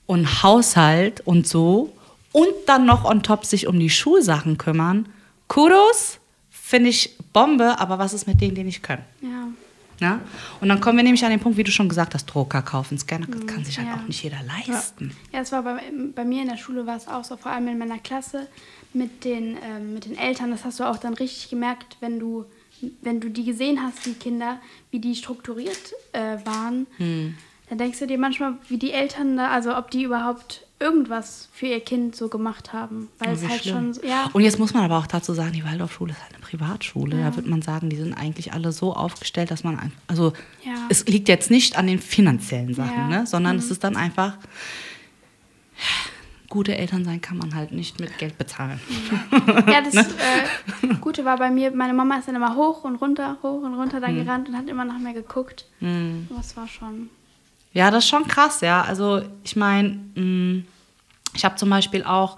und Haushalt und so und dann noch on top sich um die Schulsachen kümmern. Kudos, finde ich Bombe, aber was ist mit denen, die nicht können? Ja. Ja? Und dann kommen wir nämlich an den Punkt, wie du schon gesagt hast, Drucker kaufen, Scanner, das kann sich halt ja. auch nicht jeder leisten. Ja, es war bei, bei mir in der Schule war es auch so, vor allem in meiner Klasse mit den, ähm, mit den Eltern, das hast du auch dann richtig gemerkt, wenn du, wenn du die gesehen hast, die Kinder, wie die strukturiert äh, waren. Hm. Dann denkst du dir manchmal, wie die Eltern da, also ob die überhaupt irgendwas für ihr Kind so gemacht haben. Weil oh, es halt schlimm. schon, ja. Und jetzt muss man aber auch dazu sagen, die Waldorfschule ist halt eine Privatschule. Ja. Da würde man sagen, die sind eigentlich alle so aufgestellt, dass man, also ja. es liegt jetzt nicht an den finanziellen Sachen, ne? sondern mhm. es ist dann einfach, gute Eltern sein kann man halt nicht mit Geld bezahlen. Ja, das ne? äh, Gute war bei mir, meine Mama ist dann immer hoch und runter, hoch und runter da mhm. gerannt und hat immer nach mir geguckt. Mhm. Das war schon... Ja, das ist schon krass, ja. Also ich meine, mm, ich habe zum Beispiel auch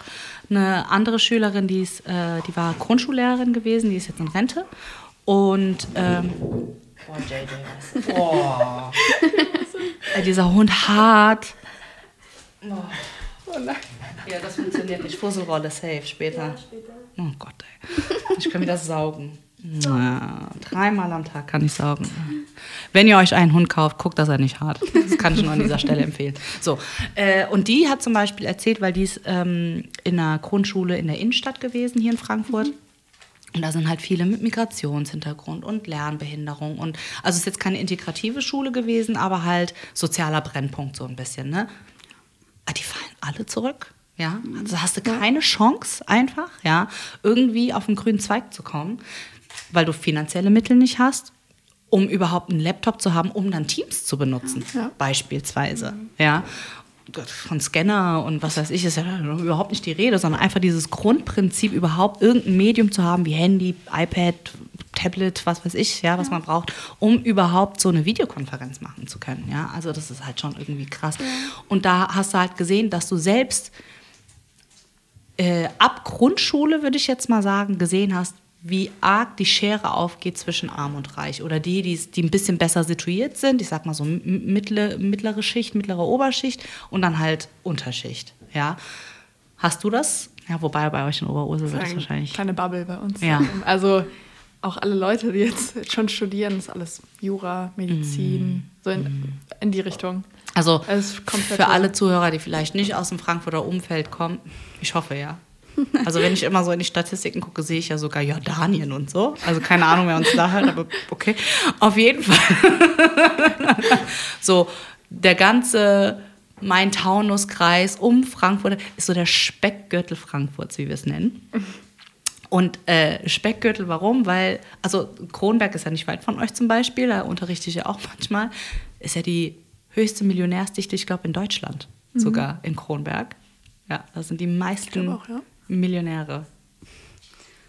eine andere Schülerin, die, ist, äh, die war Grundschullehrerin gewesen, die ist jetzt in Rente. Und ähm, oh, JJ, was? Oh. dieser Hund hart. Oh. oh nein. Ja, das funktioniert nicht. Fusselrolle safe später. Ja, später. Oh Gott, ey. Ich kann wieder saugen. Ja, dreimal am Tag kann ich saugen. Wenn ihr euch einen Hund kauft, guckt, dass er nicht hart. Das kann ich nur an dieser Stelle empfehlen. So, äh, und die hat zum Beispiel erzählt, weil die ist ähm, in einer Grundschule in der Innenstadt gewesen, hier in Frankfurt. Mhm. Und da sind halt viele mit Migrationshintergrund und Lernbehinderung. Und also es ist jetzt keine integrative Schule gewesen, aber halt sozialer Brennpunkt so ein bisschen. Ne? Aber ah, die fallen alle zurück. Ja, also hast du keine Chance einfach, ja, irgendwie auf den grünen Zweig zu kommen weil du finanzielle Mittel nicht hast, um überhaupt einen Laptop zu haben, um dann Teams zu benutzen, ja. beispielsweise. Mhm. Ja. Von Scanner und was weiß ich, ist ja überhaupt nicht die Rede, sondern einfach dieses Grundprinzip, überhaupt irgendein Medium zu haben, wie Handy, iPad, Tablet, was weiß ich, ja, was ja. man braucht, um überhaupt so eine Videokonferenz machen zu können. Ja, also das ist halt schon irgendwie krass. Ja. Und da hast du halt gesehen, dass du selbst äh, ab Grundschule, würde ich jetzt mal sagen, gesehen hast, wie arg die Schere aufgeht zwischen Arm und Reich. Oder die, die, die ein bisschen besser situiert sind, ich sag mal so mittlere, mittlere Schicht, mittlere Oberschicht und dann halt Unterschicht. Ja. Hast du das Ja, wobei bei euch in Oberursel wird es wahrscheinlich. eine kleine Bubble bei uns. Ja. Also auch alle Leute, die jetzt schon studieren, ist alles Jura, Medizin, so in, in die Richtung. Also für alle Zuhörer, die vielleicht nicht aus dem Frankfurter Umfeld kommen, ich hoffe ja. Also wenn ich immer so in die Statistiken gucke, sehe ich ja sogar Jordanien und so. Also keine Ahnung, wer uns da hört, aber okay. Auf jeden Fall. so, der ganze Main-Taunus-Kreis um Frankfurt ist so der Speckgürtel Frankfurts, wie wir es nennen. Und äh, Speckgürtel, warum? Weil, also Kronberg ist ja nicht weit von euch zum Beispiel, da unterrichte ich ja auch manchmal, ist ja die höchste Millionärsdichte, ich glaube, in Deutschland sogar, in Kronberg. Ja, da sind die meisten auch, ja. Millionäre.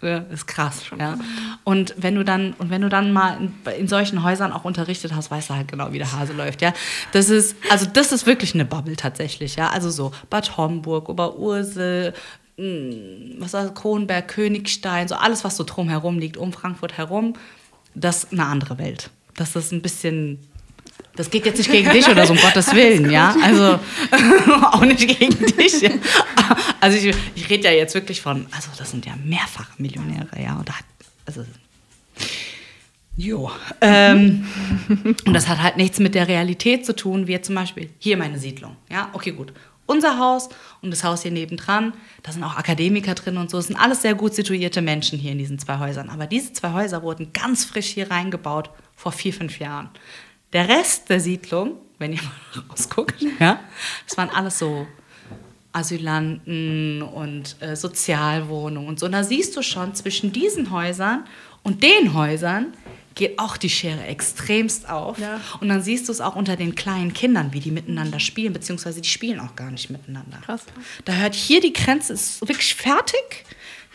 Ja, ist krass, ja. Und wenn du dann und wenn du dann mal in, in solchen Häusern auch unterrichtet hast, weißt du halt genau, wie der Hase läuft, ja. Das ist also das ist wirklich eine Bubble tatsächlich, ja. Also so Bad Homburg, Oberursel, mh, was war das, Kronberg, Königstein, so alles, was so drumherum liegt, um Frankfurt herum, das ist eine andere Welt. Das ist ein bisschen das geht jetzt nicht gegen dich oder so, um Gottes Willen, ja. Also auch nicht gegen dich. Ja. Also ich, ich rede ja jetzt wirklich von, also das sind ja mehrfache Millionäre, ja. Und da hat, also Jo. Ähm, und das hat halt nichts mit der Realität zu tun, wie jetzt zum Beispiel hier meine Siedlung. Ja, okay, gut. Unser Haus und das Haus hier nebendran, da sind auch Akademiker drin und so. Es sind alles sehr gut situierte Menschen hier in diesen zwei Häusern. Aber diese zwei Häuser wurden ganz frisch hier reingebaut vor vier, fünf Jahren. Der Rest der Siedlung, wenn ihr mal rausguckt, ja, das waren alles so Asylanten und äh, Sozialwohnungen und so. Und da siehst du schon, zwischen diesen Häusern und den Häusern geht auch die Schere extremst auf. Ja. Und dann siehst du es auch unter den kleinen Kindern, wie die miteinander spielen, beziehungsweise die spielen auch gar nicht miteinander. Krass. Da hört hier die Grenze, ist wirklich fertig.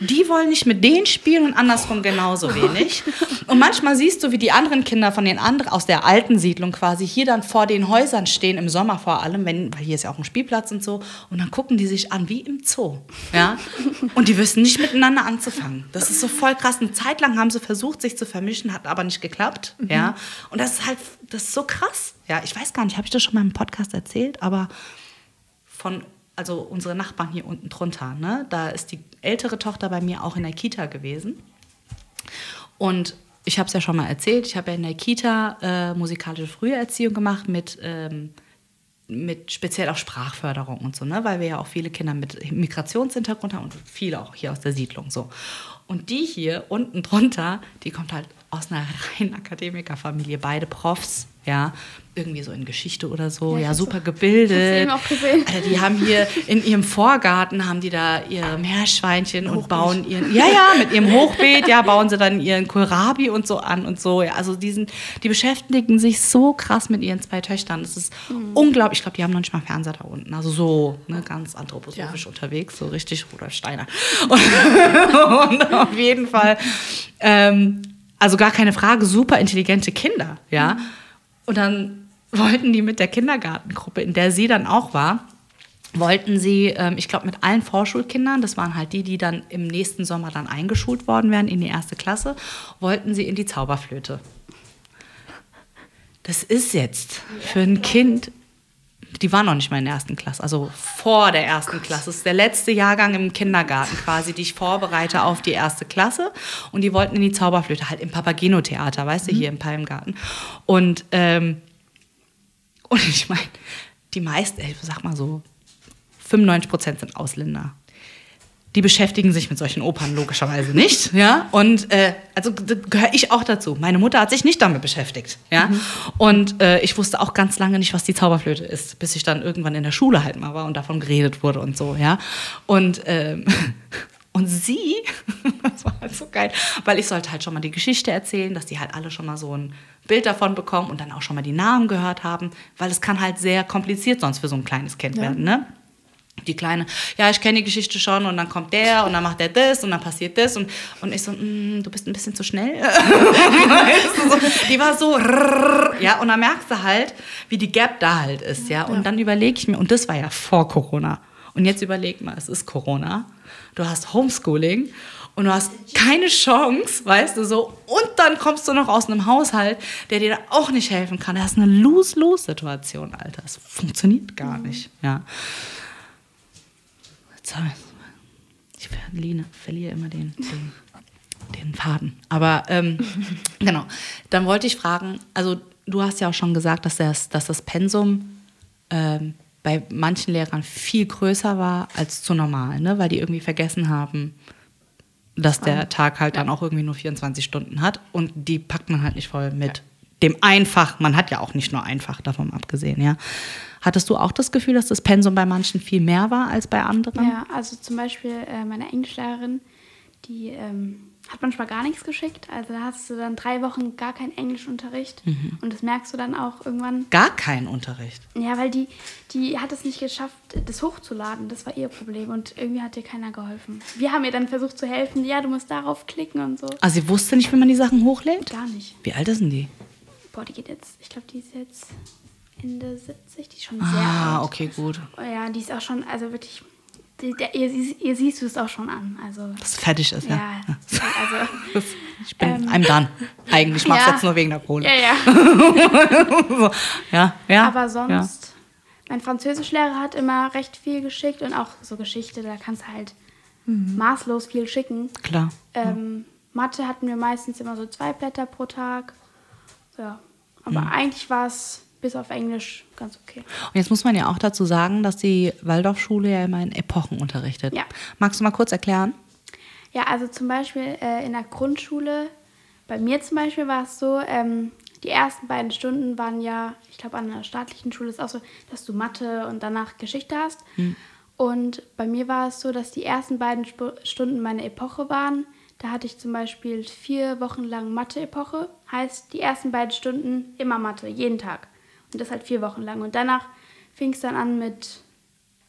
Die wollen nicht mit denen spielen und andersrum genauso wenig. Und manchmal siehst du, wie die anderen Kinder von den anderen aus der alten Siedlung quasi hier dann vor den Häusern stehen, im Sommer vor allem, wenn, weil hier ist ja auch ein Spielplatz und so. Und dann gucken die sich an wie im Zoo. Ja? Und die wissen nicht miteinander anzufangen. Das ist so voll krass. Eine Zeit lang haben sie versucht, sich zu vermischen, hat aber nicht geklappt. Ja? Und das ist halt, das ist so krass. Ja, ich weiß gar nicht, habe ich das schon mal im Podcast erzählt, aber von, also unsere Nachbarn hier unten drunter, ne? da ist die ältere Tochter bei mir auch in der Kita gewesen. Und ich habe es ja schon mal erzählt, ich habe ja in der Kita äh, musikalische Früherziehung gemacht mit, ähm, mit speziell auch Sprachförderung und so, ne? weil wir ja auch viele Kinder mit Migrationshintergrund haben und viele auch hier aus der Siedlung so. Und die hier unten drunter, die kommt halt aus einer reinen Akademikerfamilie, beide Profs, ja, irgendwie so in Geschichte oder so, Ja, ja, super auch- gebildet. ich hab's eben auch gesehen. Alter, die haben hier in ihrem Vorgarten haben die da ihre Meerschweinchen und bauen ihren, ja, ja, mit ihrem Hochbeet, ja, bauen sie dann ihren Kohlrabi und so an und so. Ja, also die, sind, die beschäftigen sich so krass mit ihren zwei Töchtern. Das ist unglaublich. Ich glaube, die haben noch nicht mal Fernseher da unten. Also so, ne, ganz anthroposophisch Ja. unterwegs, so richtig Rudolf Steiner. Und, und auf jeden Fall, ähm, also gar keine Frage, super intelligente Kinder, ja. Und dann wollten die mit der Kindergartengruppe, in der sie dann auch war, wollten sie, ähm, ich glaube, mit allen Vorschulkindern, das waren halt die, die dann im nächsten Sommer dann eingeschult worden wären in die erste Klasse, wollten sie in die Zauberflöte. Das ist jetzt für ein Kind, die war noch nicht mal in der ersten Klasse, also vor der ersten Klasse. Das ist der letzte Jahrgang im Kindergarten quasi, die ich vorbereite auf die erste Klasse. Und die wollten in die Zauberflöte, halt im Papageno-Theater, weißt du, hier im Palmgarten. Und, ähm, und ich meine, die meisten, ich sag mal so, 95 Prozent sind Ausländer. Die beschäftigen sich mit solchen Opern logischerweise nicht, ja. Und äh, also gehöre ich auch dazu. Meine Mutter hat sich nicht damit beschäftigt, ja. Und äh, ich wusste auch ganz lange nicht, was die Zauberflöte ist, bis ich dann irgendwann in der Schule halt mal war und davon geredet wurde und so, ja. Und ähm, und sie, das war halt so geil, weil ich sollte halt schon mal die Geschichte erzählen, dass die halt alle schon mal so ein Bild davon bekommen und dann auch schon mal die Namen gehört haben, weil es kann halt sehr kompliziert sonst für so ein kleines Kind werden, ne? Die Kleine, ja, ich kenne die Geschichte schon und dann kommt der und dann macht der das und dann passiert das und, und ich so, mm, du bist ein bisschen zu schnell. Die war so, ja, und dann merkst du halt, wie die Gap da halt ist, ja. Und dann überlege ich mir, und das war ja vor Corona. Und jetzt überleg mal, es ist Corona, du hast Homeschooling und du hast keine Chance, weißt du, so. Und dann kommst du noch aus einem Haushalt, der dir da auch nicht helfen kann. Das ist eine Lose-Lose-Situation, Alter. Das funktioniert gar nicht, ja. Ich's. Ich verliere, verliere immer den, den, den Faden. Aber ähm, genau. Dann wollte ich fragen, also du hast ja auch schon gesagt, dass das, dass das Pensum ähm, bei manchen Lehrern viel größer war als zu normal, ne? weil die irgendwie vergessen haben, dass der Tag halt dann auch irgendwie nur 24 Stunden hat und die packt man halt nicht voll mit dem Einfach. Man hat ja auch nicht nur Einfach davon abgesehen, ja. Hattest du auch das Gefühl, dass das Pensum bei manchen viel mehr war als bei anderen? Ja, also zum Beispiel äh, meine Englischlehrerin, die ähm, hat manchmal gar nichts geschickt. Also da hast du dann drei Wochen gar keinen Englischunterricht. Mhm. Und das merkst du dann auch irgendwann. Gar kein Unterricht. Ja, weil die, die hat es nicht geschafft, das hochzuladen. Das war ihr Problem. Und irgendwie hat ihr keiner geholfen. Wir haben ihr dann versucht zu helfen. Ja, du musst darauf klicken und so. Also sie wusste nicht, wie man die Sachen hochlädt? Gar nicht. Wie alt ist denn die? Boah, die geht jetzt, ich glaube, die ist jetzt Ende 70. Die ist schon sehr Ah, alt. okay, gut. Oh ja, die ist auch schon, also wirklich, die, der, ihr, ihr siehst du es auch schon an. Also, Dass es fertig ist, ja. ja, also, Das, ich bin Ähm. I'm done. Eigentlich mach's Ja. jetzt nur wegen der Kohle. ja, ja. ja, ja. Aber sonst, mein Französischlehrer hat immer recht viel geschickt und auch so Geschichte, da kannst du halt maßlos viel schicken. Ja, klar. Ähm, Mathe hatten wir meistens immer so zwei Blätter pro Tag. Ja. Aber eigentlich war es bis auf Englisch ganz okay. Und jetzt muss man ja auch dazu sagen, dass die Waldorfschule ja immer in Epochen unterrichtet. Ja. Magst du mal kurz erklären? Ja, also zum Beispiel äh, in der Grundschule, bei mir zum Beispiel war es so, ähm, die ersten beiden Stunden waren ja, ich glaube an der staatlichen Schule ist auch so, dass du Mathe und danach Geschichte hast. Und bei mir war es so, dass die ersten beiden Sp Stunden meine Epoche waren. Da hatte ich zum Beispiel vier Wochen lang Mathe-Epoche. Heißt, die ersten beiden Stunden immer Mathe, jeden Tag. Und das halt vier Wochen lang. Und danach fing es dann an mit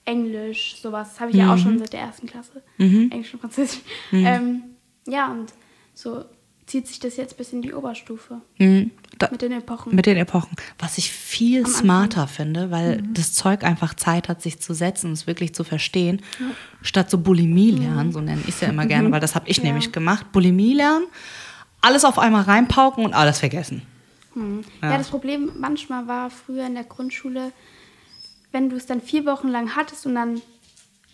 Englisch, sowas. Das habe ich ja auch schon seit der ersten Klasse. Englisch und Französisch. Ähm, ja, und so zieht sich das jetzt bis in die Oberstufe Mhm. Da, mit den Epochen. mit den Epochen. Was ich viel Anfang. smarter finde, weil Mhm. das Zeug einfach Zeit hat, sich zu setzen und es wirklich zu verstehen, statt so Bulimie lernen, so nenne ich es ja immer gerne, weil das habe ich Mhm. Ja. nämlich gemacht. Bulimie lernen, alles auf einmal reinpauken und alles vergessen. Hm. Ja. das Problem manchmal war früher in der Grundschule, wenn du es dann vier Wochen lang hattest und dann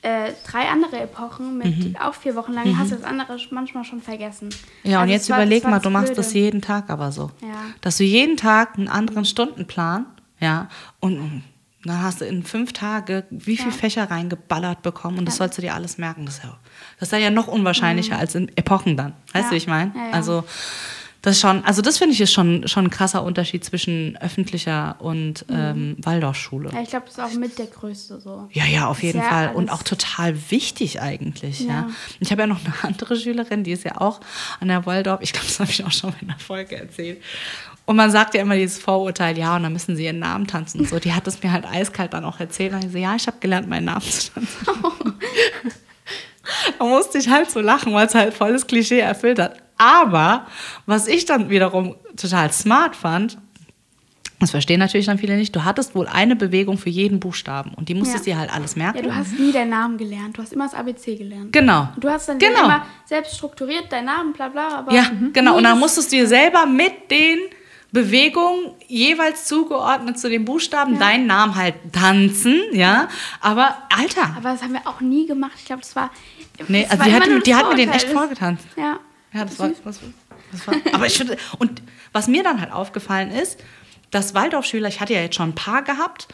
äh, drei andere Epochen mit auch vier Wochen lang, hast du das andere manchmal schon vergessen. Ja, und Also jetzt es war- überleg mal, du machst Blöde. das jeden Tag aber so. Ja. Dass du jeden Tag einen anderen Stundenplan, ja, und dann hast du in fünf Tage wie viele Ja. Fächer reingeballert bekommen und das Ja. sollst du dir alles merken. Das ist ja, das ist ja noch unwahrscheinlicher als in Epochen dann. Weißt Ja. du, wie ich meine? Ja, ja. Also das ist schon, also das finde ich ist schon, schon ein krasser Unterschied zwischen öffentlicher und ähm, Waldorfschule. Ja, ich glaube, das ist auch mit der größte so. Ja, ja, auf jeden ja Fall. Und auch total wichtig eigentlich. Ja. Ja. Ich habe ja noch eine andere Schülerin, die ist ja auch an der Waldorf. Ich glaube, das habe ich auch schon mal in der Folge erzählt. Und man sagt ja immer dieses Vorurteil, ja, und dann müssen sie ihren Namen tanzen und so. Die hat es mir halt eiskalt dann auch erzählt. Und ich so, ja, ich habe gelernt, meinen Namen zu tanzen. da musste ich halt so lachen, weil es halt volles Klischee erfüllt hat. Aber was ich dann wiederum total smart fand, das verstehen natürlich dann viele nicht, du hattest wohl eine Bewegung für jeden Buchstaben und die musstest Ja. dir halt alles merken. Ja, du hast nie deinen Namen gelernt. Du hast immer das ABC gelernt. Genau. Und du hast dann Genau. immer selbst strukturiert deinen Namen, bla bla. Aber Ja, genau. nie Und dann musstest du dir selber mit den Bewegungen jeweils zugeordnet zu den Buchstaben deinen Namen halt tanzen, ja. Aber Alter, Aber das haben wir auch nie gemacht. Ich glaube, das war. nee, das also war die immer hat, nur mir- die hat mir den echt vorgetanzt. Ja. Ja, das war, das, das war. Aber ich finde, und was mir dann halt aufgefallen ist, dass Waldorfschüler, ich hatte ja jetzt schon ein paar gehabt,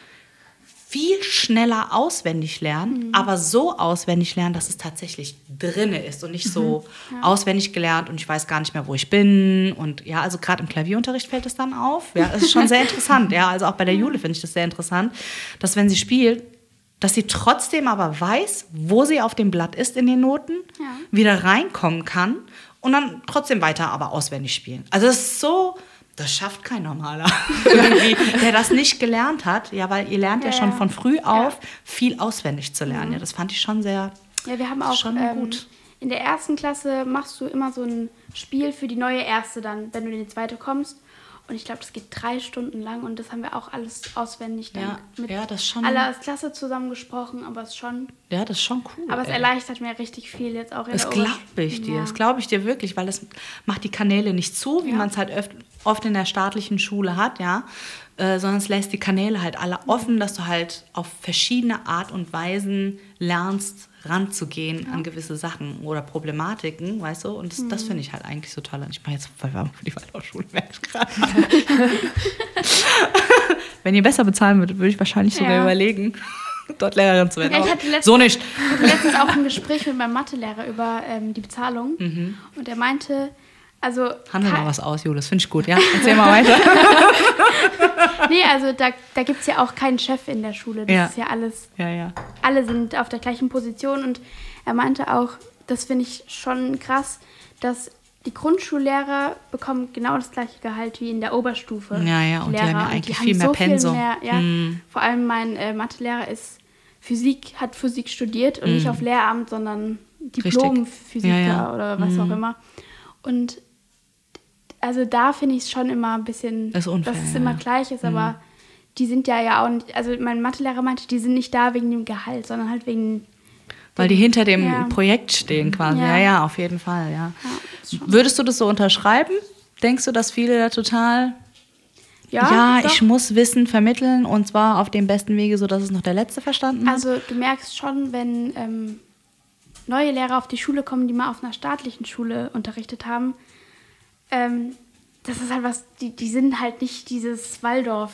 viel schneller auswendig lernen, aber so auswendig lernen, dass es tatsächlich drinne ist und nicht so auswendig gelernt und ich weiß gar nicht mehr, wo ich bin. Und ja, also gerade im Klavierunterricht fällt es dann auf. Ja, es ist schon sehr interessant. Ja, also auch bei der Jule finde ich das sehr interessant, dass wenn sie spielt, dass sie trotzdem aber weiß, wo sie auf dem Blatt ist in den Noten, Ja. wieder reinkommen kann und dann trotzdem weiter aber auswendig spielen. Also das ist so, das schafft kein Normaler, der das nicht gelernt hat. Ja, weil ihr lernt ja, Ja, schon von früh auf Ja. Mhm. viel auswendig zu lernen. Ja, das fand ich schon sehr. Ja, wir haben auch Schon ähm, gut. in der ersten Klasse machst du immer so ein Spiel für die neue erste dann, wenn du in die zweite kommst. Und ich glaube, das geht drei Stunden lang und das haben wir auch alles auswendig dann Ja, mit ja, das schon- aller als Klasse zusammengesprochen, aber es ist schon, Ja, das ist schon cool. aber es ey. erleichtert mir richtig viel jetzt auch in Das glaube ich dir. Ja. Das glaube ich dir wirklich, weil das macht die Kanäle nicht zu, wie Ja. man es halt öft, oft in der staatlichen Schule hat, ja. Äh, sondern es lässt die Kanäle halt alle offen, dass du halt auf verschiedene Art und Weisen lernst, ranzugehen an gewisse Sachen oder Problematiken, weißt du? Und das, das finde ich halt eigentlich so toll. Und ich mache jetzt voll Werbung für die Waldorfschule, merke ich gerade. Wenn ihr besser bezahlen würdet, würde ich wahrscheinlich sogar Ja. überlegen, dort Lehrerin zu werden. Ja, ich hatte letztens- so nicht. Ich hatte letztens auch ein Gespräch mit meinem Mathelehrer über ähm, die Bezahlung. Und er meinte, also. Handel mal was aus, Julius. Finde ich gut, ja? Erzähl mal weiter. Nee, also da, da gibt es ja auch keinen Chef in der Schule. Das Ja. ist ja alles. ja, ja. Alle sind auf der gleichen Position. Und er meinte auch, das finde ich schon krass, dass die Grundschullehrer bekommen genau das gleiche Gehalt wie in der Oberstufe. Ja, ja, und die haben ja eigentlich viel mehr Pensum. mehr, ja. Mhm. Vor allem mein äh, Mathelehrer ist Physik, hat Physik studiert und nicht auf Lehramt, sondern Diplom-Physiker Mhm. Ja, ja. oder was auch immer. Und also da finde ich es schon immer ein bisschen, Ist unfair, dass es immer ja. Mhm. gleich ist, aber die sind ja ja auch nicht, also mein Mathelehrer meinte, die sind nicht da wegen dem Gehalt, sondern halt wegen, Weil die hinter dem Ja. Projekt stehen quasi. Ja. Ja. ja, auf jeden Fall, ja. ja, Würdest du das so unterschreiben? Denkst du, dass viele da total, ja, ich muss Wissen vermitteln und zwar auf dem besten Wege, sodass es noch der Letzte verstanden hat? Also du merkst schon, wenn ähm, neue Lehrer auf die Schule kommen, die mal auf einer staatlichen Schule unterrichtet haben, ähm, das ist halt was, die, die sind halt nicht dieses Waldorf.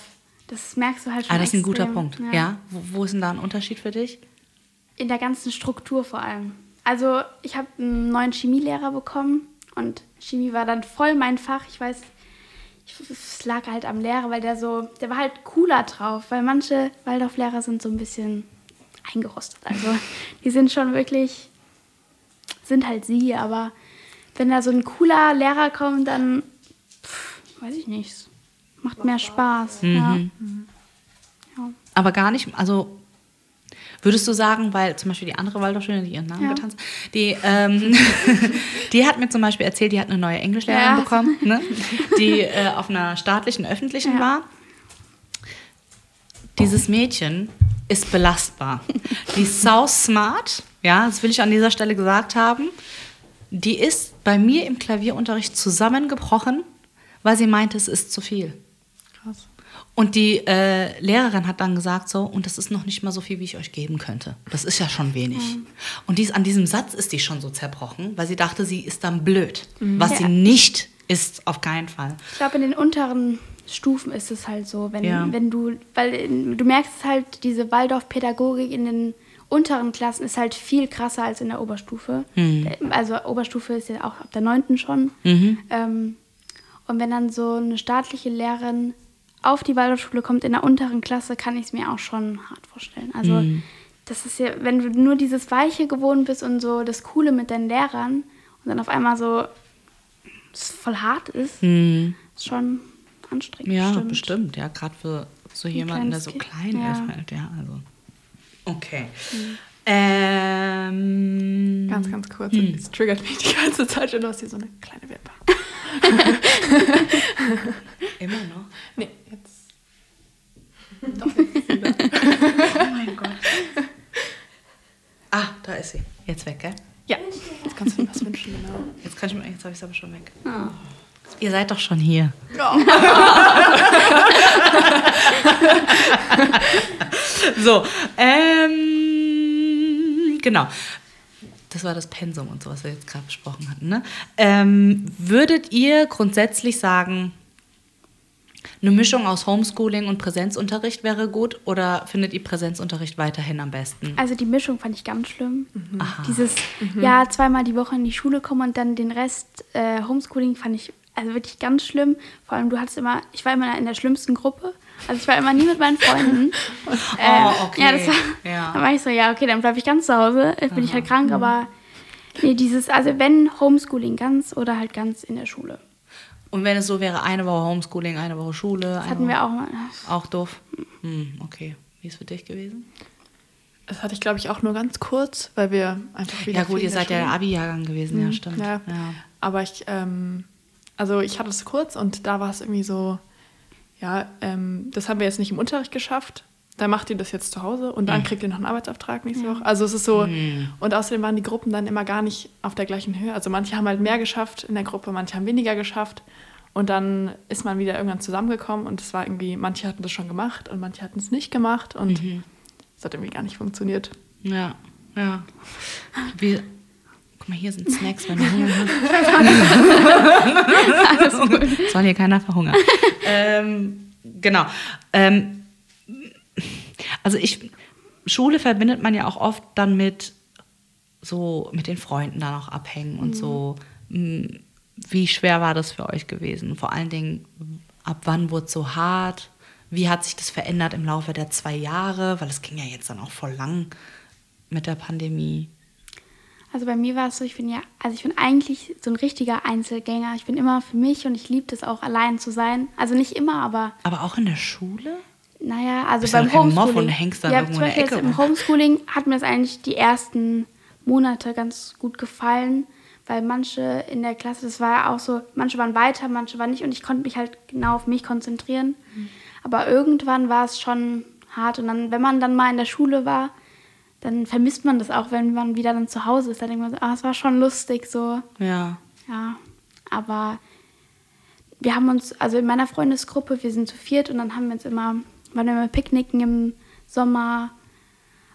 Das merkst du halt schon ah, das ist ein guter. Punkt. Ja. Wo, wo ist denn da ein Unterschied für dich? In der ganzen Struktur vor allem. Also ich habe einen neuen Chemielehrer bekommen und Chemie war dann voll mein Fach. Ich weiß, es lag halt am Lehrer, weil der so, der war halt cooler drauf, weil manche Waldorflehrer sind so ein bisschen eingerostet. Also die sind schon wirklich, sind halt sie, aber wenn da so ein cooler Lehrer kommt, dann pff, weiß ich nicht, macht mehr Spaß. Ja. Ja. Aber gar nicht, also würdest du sagen, weil zum Beispiel die andere Waldorfschule, die ihren Namen Ja. getanzt, die, ähm, die hat mir zum Beispiel erzählt, die hat eine neue Englischlehrerin Ja. bekommen, ne? die äh, auf einer staatlichen, öffentlichen Ja. war. Dieses Mädchen ist belastbar. Die ist sau smart, ja, das will ich an dieser Stelle gesagt haben. Die ist bei mir im Klavierunterricht zusammengebrochen, weil sie meinte, es ist zu viel. Krass. Und die äh, Lehrerin hat dann gesagt so, und das ist noch nicht mal so viel, wie ich euch geben könnte. Das ist ja schon wenig. Und dies, an diesem Satz ist die schon so zerbrochen, weil sie dachte, sie ist dann blöd. Was sie Ja. nicht ist, auf keinen Fall. Ich glaube, in den unteren Stufen ist es halt so, wenn, Ja. wenn du, weil du merkst es halt, diese Waldorf-Pädagogik in den unteren Klassen ist halt viel krasser als in der Oberstufe. Mhm. Also Oberstufe ist ja auch ab der neunten schon. Mhm. Ähm, und wenn dann so eine staatliche Lehrerin auf die Waldorfschule kommt in der unteren Klasse, kann ich es mir auch schon hart vorstellen. Also Mhm. das ist ja, wenn du nur dieses Weiche gewohnt bist und so das Coole mit deinen Lehrern und dann auf einmal so voll hart ist, Mhm. ist schon anstrengend. Ja, bestimmt. Ja, gerade für so jemanden, der so Kind. klein Ja. ist halt. Ja, also. Okay. Ähm, Ganz, ganz kurz. Es triggert mich die ganze Zeit und du hast hier so eine kleine Wimper. Immer noch. Nee, jetzt. Oh mein Gott. Ah, da ist sie. Jetzt weg, gell? Ja, jetzt kannst du dir was wünschen, genau. Jetzt, kann ich, mir- jetzt habe ich es aber schon weg. Ihr seid doch schon hier. so, ähm, genau. Das war das Pensum und so, was wir jetzt gerade besprochen hatten. Ne? Ähm, würdet ihr grundsätzlich sagen, eine Mischung aus Homeschooling und Präsenzunterricht wäre gut oder findet ihr Präsenzunterricht weiterhin am besten? Also die Mischung fand ich ganz schlimm. Aha. Dieses, ja, zweimal die Woche in die Schule kommen und dann den Rest äh, Homeschooling fand ich also wirklich ganz schlimm. Vor allem, du hattest immer, ich war immer in der schlimmsten Gruppe. Also ich war immer nie mit meinen Freunden. Ähm, Oh, okay. Ja, das war, Ja. dann war ich so, ja, okay, dann bleibe ich ganz zu Hause. Jetzt bin ich halt krank, aber nee, dieses, also wenn Homeschooling ganz oder halt ganz in der Schule. Und wenn es so wäre, eine Woche Homeschooling, eine Woche Schule, Das hatten wir Woche- auch mal. Auch doof. Hm, okay. Wie ist es für dich gewesen? Das hatte ich, glaube ich, auch nur ganz kurz, weil wir einfach wieder. Ja gut, ihr seid ja der Abi-Jahrgang gewesen, ja stimmt. Ja. Aber ich, ähm, also ich hatte es kurz und da war es irgendwie so, ja, ähm, das haben wir jetzt nicht im Unterricht geschafft. Dann macht ihr das jetzt zu Hause und dann kriegt ihr noch einen Arbeitsauftrag nächste Woche. Also es ist so, und außerdem waren die Gruppen dann immer gar nicht auf der gleichen Höhe. Also manche haben halt mehr geschafft in der Gruppe, manche haben weniger geschafft. Und dann ist man wieder irgendwann zusammengekommen und es war irgendwie, manche hatten das schon gemacht und manche hatten es nicht gemacht und es hat irgendwie gar nicht funktioniert. Ja. Ja. Wir, guck mal, hier sind Snacks, wenn du Hunger hast. Soll hier keiner verhungern. ähm, genau. Ähm, also ich, Schule verbindet man ja auch oft dann mit so mit den Freunden dann auch abhängen und so. Mm, Wie schwer war das für euch gewesen? Vor allen Dingen, ab wann wurde es so hart? Wie hat sich das verändert im Laufe der zwei Jahre? Weil es ging ja jetzt dann auch voll lang mit der Pandemie. Also bei mir war es so, ich bin ja, also ich bin eigentlich so ein richtiger Einzelgänger. Ich bin immer für mich und ich liebe es auch, allein zu sein. Also nicht immer, aber Aber auch in der Schule? naja, also Bist du beim dann im Moff Homeschooling. und hängst dann ja, irgendwo zum in der Beispiel Ecke jetzt im? Homeschooling hat mir das eigentlich die ersten Monate ganz gut gefallen, weil manche in der Klasse, das war ja auch so, manche waren weiter, manche waren nicht und ich konnte mich halt genau auf mich konzentrieren. Mhm. Aber irgendwann war es schon hart und dann, wenn man dann mal in der Schule war, dann vermisst man das auch, wenn man wieder dann zu Hause ist. Dann denkt man so, ah, es war schon lustig so. Ja. Ja, aber wir haben uns, also in meiner Freundesgruppe, wir sind zu viert und dann haben wir uns immer, waren wir immer picknicken im Sommer,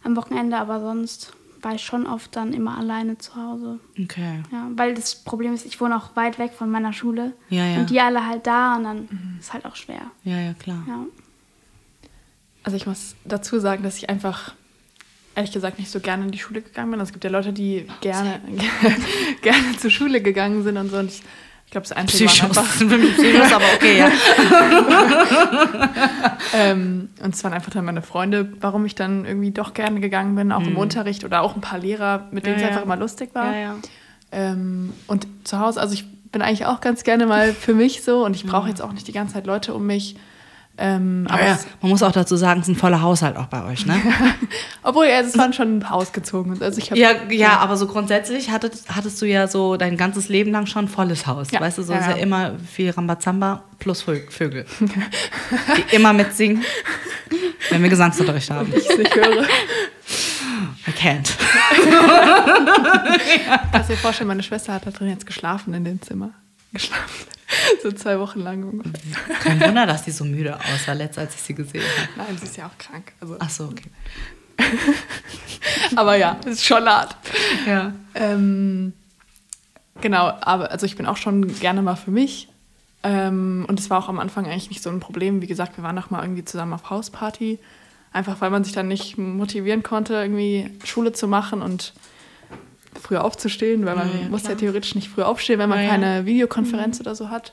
am Wochenende, aber sonst war ich schon oft dann immer alleine zu Hause. Okay. Ja, weil das Problem ist, ich wohne auch weit weg von meiner Schule Ja, ja. und die alle halt da und dann ist halt auch schwer. Ja, ja, klar. Ja. Also ich muss dazu sagen, dass ich einfach ehrlich gesagt nicht so gerne in die Schule gegangen bin. Also es gibt ja Leute, die gerne, gerne zur Schule gegangen sind und so. Und ich, ich glaube, das Einzige war Psychos. einfach... Psychos, aber okay, ja. Ähm, und es waren einfach dann meine Freunde, warum ich dann irgendwie doch gerne gegangen bin, auch im Unterricht oder auch ein paar Lehrer, mit denen Mhm. Ja, es ja. einfach immer lustig war. Ja. Ähm, und zu Hause, also ich bin eigentlich auch ganz gerne mal für mich so und ich Mhm. brauche jetzt auch nicht die ganze Zeit Leute um mich. Ähm, aber ja, man muss auch dazu sagen, es ist ein voller Haushalt auch bei euch, ne? obwohl, ja, es waren schon ausgezogen. Also ich hab, Ja, ja, aber so grundsätzlich hattest, hattest du ja so dein ganzes Leben lang schon ein volles Haus. Ja, Weißt du, so ja, ist ja ja. immer viel Rambazamba plus Vö- Vögel. die immer mitsingen, wenn wir Gesangsunterricht haben. ich nicht höre. I can't. Kannst dir vorstellen, meine Schwester hat da drin jetzt geschlafen in dem Zimmer. Geschlafen. So zwei Wochen lang ungefähr. Kein Wunder, dass die so müde aussah, letztes, als ich sie gesehen habe. Nein, sie ist ja auch krank. Also, Ach so, okay. aber ja, ist schon hart. Ja. Ähm, genau, aber also ich bin auch schon gerne mal für mich. Ähm, und es war auch am Anfang eigentlich nicht so ein Problem. Wie gesagt, wir waren auch mal irgendwie zusammen auf Hausparty. Einfach weil man sich dann nicht motivieren konnte, irgendwie Schule zu machen und früher aufzustehen, weil man Ja, ja, muss ja theoretisch nicht früh aufstehen, wenn man Ja, ja. keine Videokonferenz oder so hat.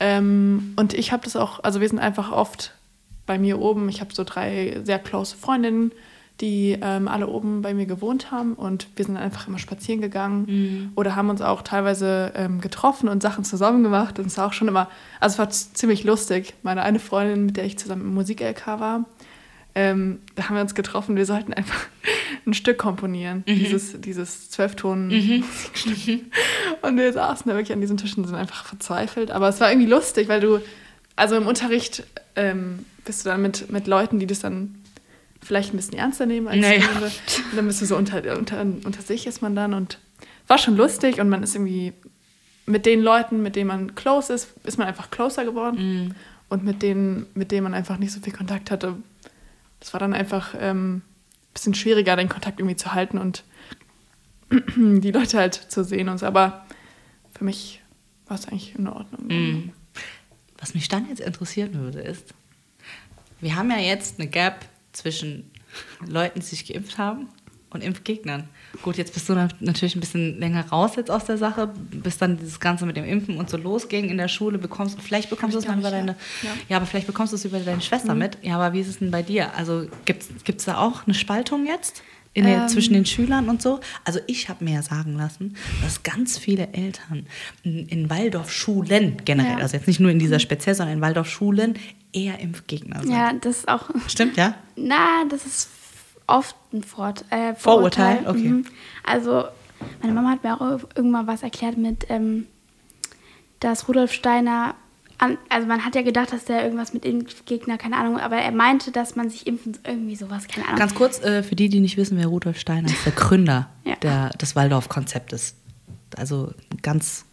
Ähm, und ich habe das auch, also wir sind einfach oft bei mir oben. Ich habe so drei sehr close Freundinnen, die ähm, alle oben bei mir gewohnt haben und wir sind einfach immer spazieren gegangen oder haben uns auch teilweise ähm, getroffen und Sachen zusammen gemacht. Und es war auch schon immer, also es war ziemlich lustig. Meine eine Freundin, mit der ich zusammen im Musik-LK war, ähm, da haben wir uns getroffen, wir sollten einfach ein Stück komponieren, dieses, dieses Zwölfton-Musikstück. Und wir saßen da wirklich an diesen Tischen und sind einfach verzweifelt. Aber es war irgendwie lustig, weil du, also im Unterricht ähm, bist du dann mit, mit Leuten, die das dann vielleicht ein bisschen ernster nehmen als Naja. andere. Und dann bist du so unter, unter, unter sich ist man dann und war schon lustig und man ist irgendwie mit den Leuten, mit denen man close ist, ist man einfach closer geworden. Und mit denen, mit denen man einfach nicht so viel Kontakt hatte, das war dann einfach ähm, ein bisschen schwieriger, den Kontakt irgendwie zu halten und die Leute halt zu sehen und so. Aber für mich war es eigentlich in Ordnung. Was mich dann jetzt interessieren würde, ist, wir haben ja jetzt eine Gap zwischen Leuten, die sich geimpft haben und Impfgegnern. Gut, jetzt bist du na- natürlich ein bisschen länger raus jetzt aus der Sache, bis dann dieses Ganze mit dem Impfen und so losging in der Schule, bekommst vielleicht bekommst du es über deine, ja. ja. Aber vielleicht bekommst du es über deine Schwester mit. Ja, aber wie ist es denn bei dir? Also gibt es da auch eine Spaltung jetzt? In den, Ähm. zwischen den Schülern und so. Also ich habe mir ja sagen lassen, dass ganz viele Eltern in, in Waldorfschulen generell, Ja. also jetzt nicht nur in dieser speziell, sondern in Waldorfschulen eher Impfgegner sind. Ja, das ist auch. Stimmt, ja? Na, das ist oft ein Vort äh, Vorurteil? Vorurteil. Okay. Mhm. Also, meine Mama hat mir auch irgendwann was erklärt mit, ähm, dass Rudolf Steiner, an, also man hat ja gedacht, dass der irgendwas mit Impfgegner, keine Ahnung, aber er meinte, dass man sich impfen, irgendwie sowas, keine Ahnung. Ganz kurz, äh, für die, die nicht wissen, wer Rudolf Steiner ist, der Gründer Ja. der, des Waldorf-Konzeptes. Also ein ganz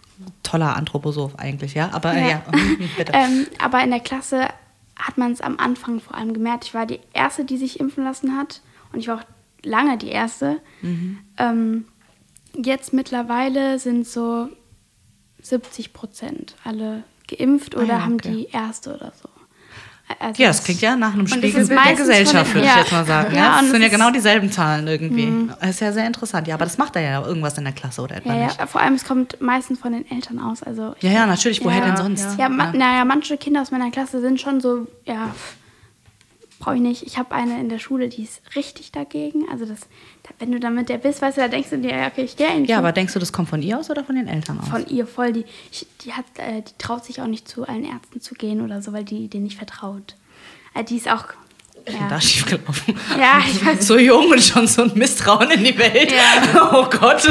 toller Anthroposoph eigentlich, ja? Aber äh, ja, Ja. mhm, bitte. Ähm, aber in der Klasse hat man es am Anfang vor allem gemerkt. Ich war die Erste, die sich impfen lassen hat. Und ich war auch lange die erste. Mhm. Ähm, jetzt mittlerweile sind so 70 Prozent alle geimpft oder Ah ja, haben okay. die erste oder so. Also Ja, das klingt ja nach einem Spiegelbild der Gesellschaft, würde ja. ich jetzt mal sagen. Ja, Ja, das sind ja Mhm. genau dieselben Zahlen irgendwie. Das ist ja sehr interessant. Ja, aber das macht er ja irgendwas in der Klasse oder etwa Ja, nicht. ja, vor allem es kommt meistens von den Eltern aus. Also Ja, ja, natürlich. Woher denn sonst? Ja, ma naja, manche Kinder aus meiner Klasse sind schon so, ja, brauche ich nicht. Ich habe eine in der Schule, die ist richtig dagegen. Also das, da, wenn du da mit der bist, weißt du, da denkst du dir, okay, ich gehe eigentlich Ja, aber denkst du, das kommt von ihr aus oder von den Eltern aus? von ihr voll, die, ich, die hat, äh, die traut sich auch nicht zu allen Ärzten zu gehen oder so, weil die denen nicht vertraut. Äh, die ist auch, Da ja, schiefgelaufen. ja ich weiß So jung und schon so ein Misstrauen in die Welt. Ja. Oh Gott.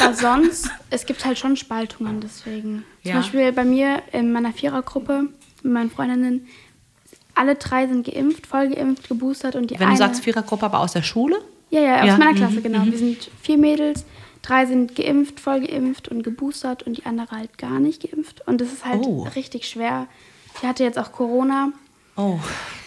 Aber sonst, es gibt halt schon Spaltungen deswegen. Zum Ja. Beispiel bei mir in meiner Vierergruppe mit meinen Freundinnen, alle drei sind geimpft, voll geimpft, geboostert und die Wenn eine... du sagst Vierergruppe, aber aus der Schule? ja, ja, aus Ja, meiner mhm, Klasse, genau. Wir sind vier Mädels, drei sind geimpft, voll geimpft und geboostert und die andere halt gar nicht geimpft. Und das ist halt Oh. richtig schwer. Die hatte jetzt auch Corona. Oh.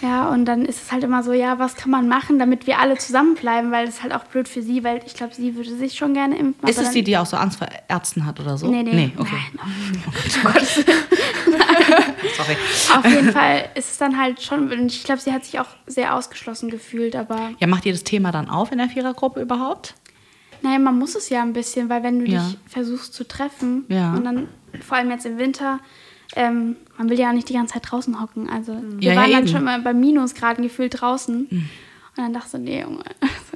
Ja, und dann ist es halt immer so, ja, was kann man machen, damit wir alle zusammenbleiben, weil das ist halt auch blöd für sie, weil ich glaube, sie würde sich schon gerne impfen. Ist es die, die auch so Angst vor Ärzten hat oder so? Nee, nee. Nee, okay. Nein, Sorry. Auf jeden Fall ist es dann halt schon, und ich glaube, sie hat sich auch sehr ausgeschlossen gefühlt, aber Ja, macht ihr das Thema dann auf in der Vierergruppe überhaupt? naja, man muss es ja ein bisschen, weil wenn du Ja. dich versuchst zu treffen Ja. und dann, vor allem jetzt im Winter, ähm, man will ja auch nicht die ganze Zeit draußen hocken. Also wir Ja, ja, waren dann eben. schon mal bei Minusgraden gefühlt draußen. Und dann dachte ich, nee, Junge,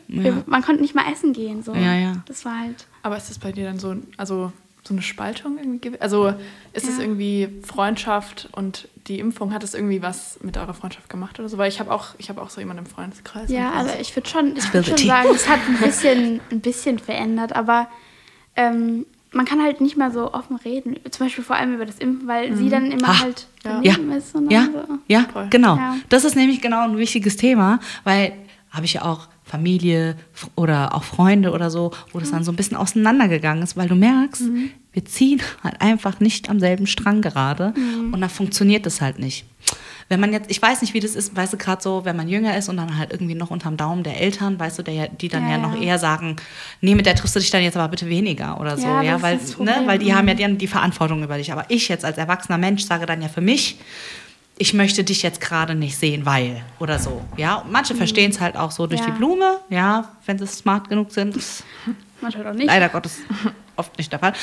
wir, man konnte nicht mal essen gehen. So. Ja, ja. Das war halt. Aber ist das bei dir dann so, also so eine Spaltung irgendwie? Also ist es Ja. irgendwie Freundschaft und die Impfung, hat es irgendwie was mit eurer Freundschaft gemacht oder so? Weil ich habe auch, ich habe auch so jemanden im Freundeskreis. Ja, also ich würde schon, ich Spill würd the schon sagen, es hat ein bisschen, ein bisschen verändert, aber ähm, man kann halt nicht mehr so offen reden. Zum Beispiel vor allem über das Impfen, weil sie dann immer Ah, halt ja. daneben ist. Und Ja, so. ja, Voll. genau. Ja. Das ist nämlich genau ein wichtiges Thema, weil habe ich ja auch Familie oder auch Freunde oder so, wo das dann so ein bisschen auseinandergegangen ist, weil du merkst, Mhm. wir ziehen halt einfach nicht am selben Strang gerade Mhm. und dann funktioniert das halt nicht. Wenn man jetzt, ich weiß nicht, wie das ist, weißt du, gerade so, wenn man jünger ist und dann halt irgendwie noch unterm Daumen der Eltern, weißt du, der, die dann ja, Ja, noch ja. eher sagen, nee, mit der triffst du dich dann jetzt aber bitte weniger oder so, Ja, weil, ne, weil die haben ja Mhm. die, die Verantwortung über dich. Aber ich jetzt als erwachsener Mensch sage dann ja für mich, ich möchte dich jetzt gerade nicht sehen, weil oder so. Ja, manche verstehen es halt auch so durch die Blume, ja, wenn sie smart genug sind. Manchmal auch nicht. leider Gottes oft nicht der Fall.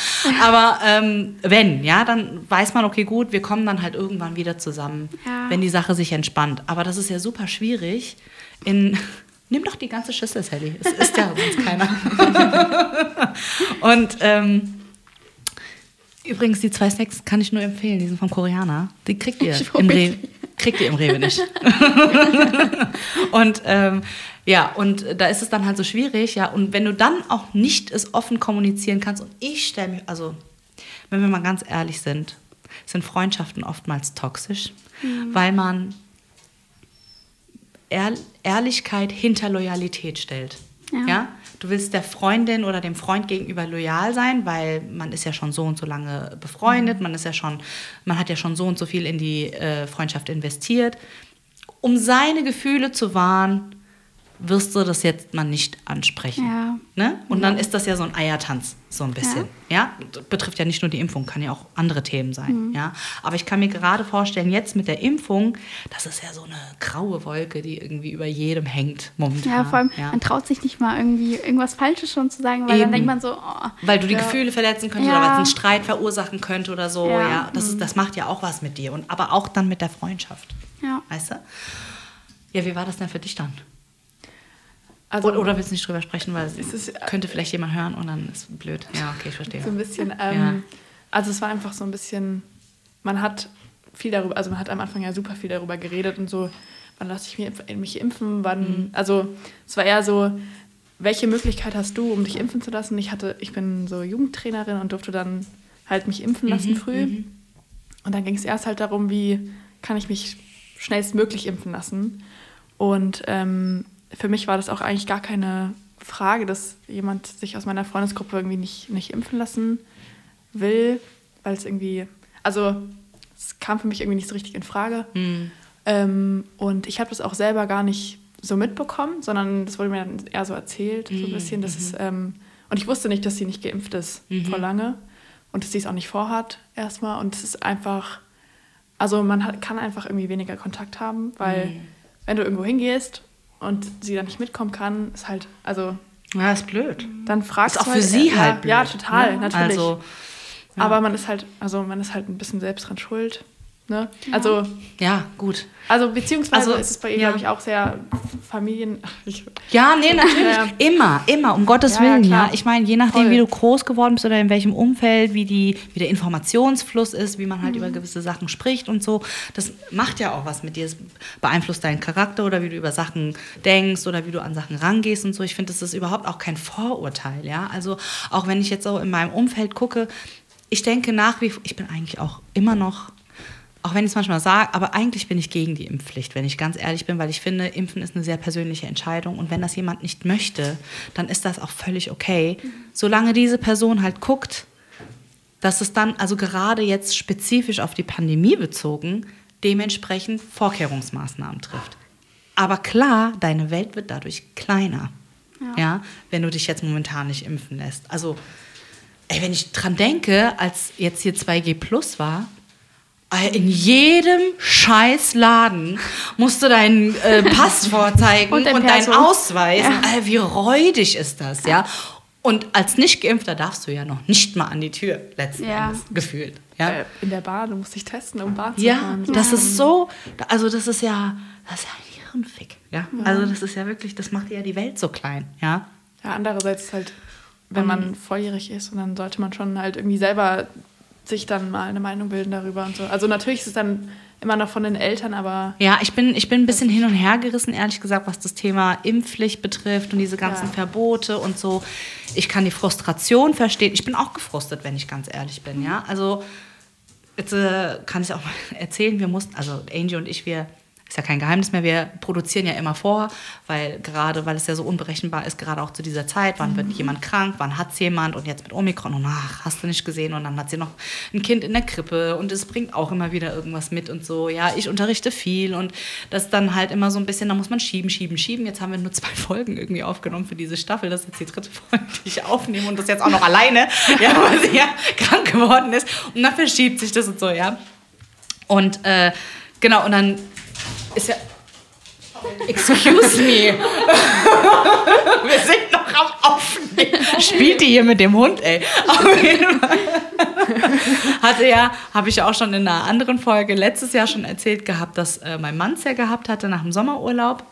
Aber ähm, wenn, ja, dann weiß man, okay, gut, wir kommen dann halt irgendwann wieder zusammen, Ja. wenn die Sache sich entspannt. Aber das ist ja super schwierig. In Nimm doch die ganze Schüssel, Sally. Es ist ja sonst keiner. Und ähm, übrigens, die zwei Snacks kann ich nur empfehlen. Die sind vom Koreaner. Die kriegt ihr im Rewe. Kriegt ihr im Rewe nicht. und ähm, ja, und da ist es dann halt so schwierig, ja. Und wenn du dann auch nicht es offen kommunizieren kannst, und ich stelle mich, also, wenn wir mal ganz ehrlich sind, sind Freundschaften oftmals toxisch, weil man Ehr Ehrlichkeit hinter Loyalität stellt. Ja. Ja. Du willst der Freundin oder dem Freund gegenüber loyal sein, weil man ist ja schon so und so lange befreundet, man ist ja schon, man hat ja schon so und so viel in die äh, Freundschaft investiert. Um seine Gefühle zu wahren, wirst du das jetzt mal nicht ansprechen. Ja. Ne? Und dann ist das ja so ein Eiertanz, so ein bisschen. Ja. Das Betrifft ja nicht nur die Impfung, kann ja auch andere Themen sein. Mhm. Ja? Aber ich kann mir gerade vorstellen, jetzt mit der Impfung, das ist ja so eine graue Wolke, die irgendwie über jedem hängt momentan. Ja, vor allem, ja. man traut sich nicht mal irgendwie irgendwas Falsches schon zu sagen, weil Eben. dann denkt man so, oh, Weil du die ja. Gefühle verletzen könntest Ja. oder weil es einen Streit verursachen könnte oder so. Ja. Ja. Das, ist, das macht ja auch was mit dir. Und, aber auch dann mit der Freundschaft. Ja. Weißt du? Ja, wie war das denn für dich dann? Also, Oder, oder willst du nicht drüber sprechen, weil Es es könnte vielleicht jemand hören und dann ist blöd. Ja, okay, ich verstehe. So ein bisschen, ähm, also es war einfach so ein bisschen, man hat viel darüber, also man hat am Anfang ja super viel darüber geredet und so, wann lasse ich mich, mich impfen, wann, Mhm. also es war eher so, welche Möglichkeit hast du, um dich impfen zu lassen? Ich hatte, ich bin so Jugendtrainerin und durfte dann halt mich impfen Mhm, lassen früh. Und dann ging es erst halt darum, wie kann ich mich schnellstmöglich impfen lassen. Und ähm, für mich war das auch eigentlich gar keine Frage, dass jemand sich aus meiner Freundesgruppe irgendwie nicht, nicht impfen lassen will, weil es irgendwie, also es kam für mich irgendwie nicht so richtig in Frage. Mhm. Ähm, und ich habe das auch selber gar nicht so mitbekommen, sondern das wurde mir dann eher so erzählt, so ein bisschen. Das ist, ähm, und ich wusste nicht, dass sie nicht geimpft ist vor lange und dass sie es auch nicht vorhat erstmal. Und es ist einfach, also man hat, kann einfach irgendwie weniger Kontakt haben, weil wenn du irgendwo hingehst und sie dann nicht mitkommen kann, ist halt, also Ja, ist blöd. dann fragst Ist auch du für sie ja, halt blöd. Ja, total, ne? natürlich. Also, ja. Aber man ist halt, also man ist halt ein bisschen selbst dran schuld. Ne? Also, ja, gut. also beziehungsweise Also, ist es bei ihr, ja. glaube ich, auch sehr Familien. Ja, nee, natürlich. Ja. Immer, immer, um Gottes Ja, Willen, ja. Ich meine, je nachdem, Voll. wie du groß geworden bist oder in welchem Umfeld, wie, die, wie der Informationsfluss ist, wie man halt über gewisse Sachen spricht und so, das macht ja auch was mit dir. Es beeinflusst deinen Charakter oder wie du über Sachen denkst oder wie du an Sachen rangehst und so. Ich finde, das ist überhaupt auch kein Vorurteil, ja. Also auch wenn ich jetzt so in meinem Umfeld gucke, ich denke nach wie vor, ich bin eigentlich auch immer noch auch wenn ich es manchmal sage, aber eigentlich bin ich gegen die Impfpflicht, wenn ich ganz ehrlich bin, weil ich finde, Impfen ist eine sehr persönliche Entscheidung und wenn das jemand nicht möchte, dann ist das auch völlig okay, solange diese Person halt guckt, dass es dann, also gerade jetzt spezifisch auf die Pandemie bezogen, dementsprechend Vorkehrungsmaßnahmen trifft. Aber klar, deine Welt wird dadurch kleiner, ja. wenn du dich jetzt momentan nicht impfen lässt. Also, ey, wenn ich dran denke, als jetzt hier 2G Plus war, in jedem scheiß Laden musst du deinen äh, Pass vorzeigen und, Und dein deinen. Ausweis. Ey, wie räudig ist das, ja? Und als Nicht-Geimpfter darfst du ja noch nicht mal an die Tür, letzten Ja. Endes, gefühlt. Ja, äh, in der Bahn, du musst dich testen, um Bahn zu ja fahren. das ist so, also das ist ja, das ist ja ein Hirnfick, ja? Also das ist ja wirklich, das macht ja die Welt so klein, ja? Ja, andererseits halt, wenn man volljährig ist und dann sollte man schon halt irgendwie selber sich dann mal eine Meinung bilden darüber und so. Also natürlich ist es dann immer noch von den Eltern, aber Ja, ich bin, ich bin ein bisschen hin und her gerissen, ehrlich gesagt, was das Thema Impfpflicht betrifft und diese ganzen Ja. Verbote und so. Ich kann die Frustration verstehen. Ich bin auch gefrustet, wenn ich ganz ehrlich bin, ja. Also, jetzt äh, kann ich auch mal erzählen, wir mussten, also Angie und ich, wir, ist ja kein Geheimnis mehr, wir produzieren ja immer vor, weil gerade, weil es ja so unberechenbar ist, gerade auch zu dieser Zeit, wann wird jemand krank, wann hat es jemand und jetzt mit Omikron und ach, hast du nicht gesehen und dann hat sie noch ein Kind in der Krippe und es bringt auch immer wieder irgendwas mit und so. Ja, ich unterrichte viel und das dann halt immer so ein bisschen, da muss man schieben, schieben, schieben. Jetzt haben wir nur zwei Folgen irgendwie aufgenommen für diese Staffel. Das ist jetzt die dritte Folge, die ich aufnehme und das jetzt auch noch alleine, ja, weil sie ja krank geworden ist. Und dann verschiebt sich das und so, ja. Und äh, genau, und dann ist ja. Excuse me. Wir sind noch am Aufnehmen. Spielt die hier mit dem Hund, ey. Auf jeden Fall. Hatte ja, habe ich ja auch schon in einer anderen Folge letztes Jahr schon erzählt gehabt, dass äh, mein Mann es ja gehabt hatte nach dem Sommerurlaub.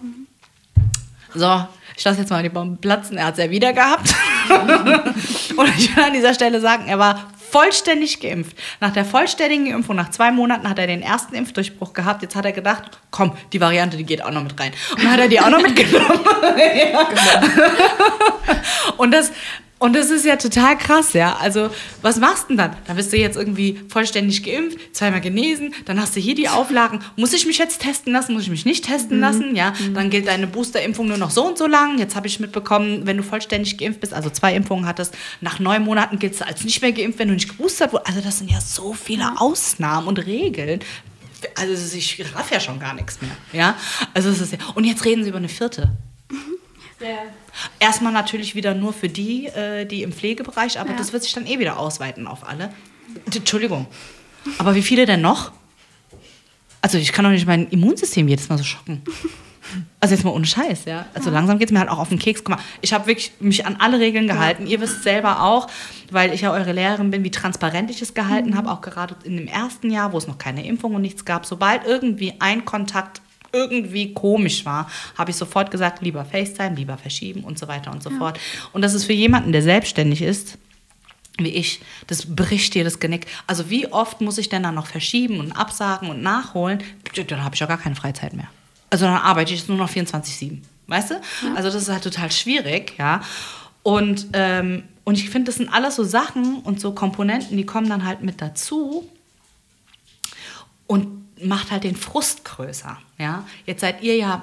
So, ich lasse jetzt mal die Bomben platzen. Er hat es ja wieder gehabt. Und ich will an dieser Stelle sagen, er war vollständig geimpft. Nach der vollständigen Impfung, nach zwei Monaten, hat er den ersten Impfdurchbruch gehabt. Jetzt hat er gedacht, komm, die Variante, die geht auch noch mit rein. Und dann hat er die auch noch mitgenommen. Ja. Und das. Und das ist ja total krass, ja. Also, was machst du denn dann? Dann bist du jetzt irgendwie vollständig geimpft, zweimal genesen, dann hast du hier die Auflagen. Muss ich mich jetzt testen lassen? Muss ich mich nicht testen lassen? Ja, dann gilt deine Boosterimpfung nur noch so und so lang. Jetzt habe ich mitbekommen, wenn du vollständig geimpft bist, also zwei Impfungen hattest, nach neun Monaten gilt es als nicht mehr geimpft, wenn du nicht geboostert wurdest. Also, das sind ja so viele Ausnahmen und Regeln. Also, ich raff ja schon gar nichts mehr. Ja, also, es ist ja. Und jetzt reden sie über eine vierte. Erstmal natürlich wieder nur für die, äh, die im Pflegebereich, aber Ja. das wird sich dann eh wieder ausweiten auf alle. Entschuldigung. Aber wie viele denn noch? Also ich kann doch nicht mein Immunsystem jedes Mal so schocken. Also jetzt mal ohne Scheiß, ja. Also langsam geht es mir halt auch auf den Keks. Guck mal, ich habe wirklich mich an alle Regeln gehalten. Ihr wisst selber auch, weil ich ja eure Lehrerin bin, wie transparent ich es gehalten habe, auch gerade in dem ersten Jahr, wo es noch keine Impfung und nichts gab. Sobald irgendwie ein Kontakt irgendwie komisch war, habe ich sofort gesagt, lieber FaceTime, lieber verschieben und so weiter und so fort. Und das ist für jemanden, der selbstständig ist, wie ich, das bricht dir das Genick. Also wie oft muss ich denn dann noch verschieben und absagen und nachholen? Dann habe ich ja gar keine Freizeit mehr. Also dann arbeite ich jetzt nur noch 24-7. Weißt du? Also das ist halt total schwierig, ja. Und, ähm, und ich finde, das sind alles so Sachen und so Komponenten, die kommen dann halt mit dazu und macht halt den Frust größer, ja. Jetzt seid ihr ja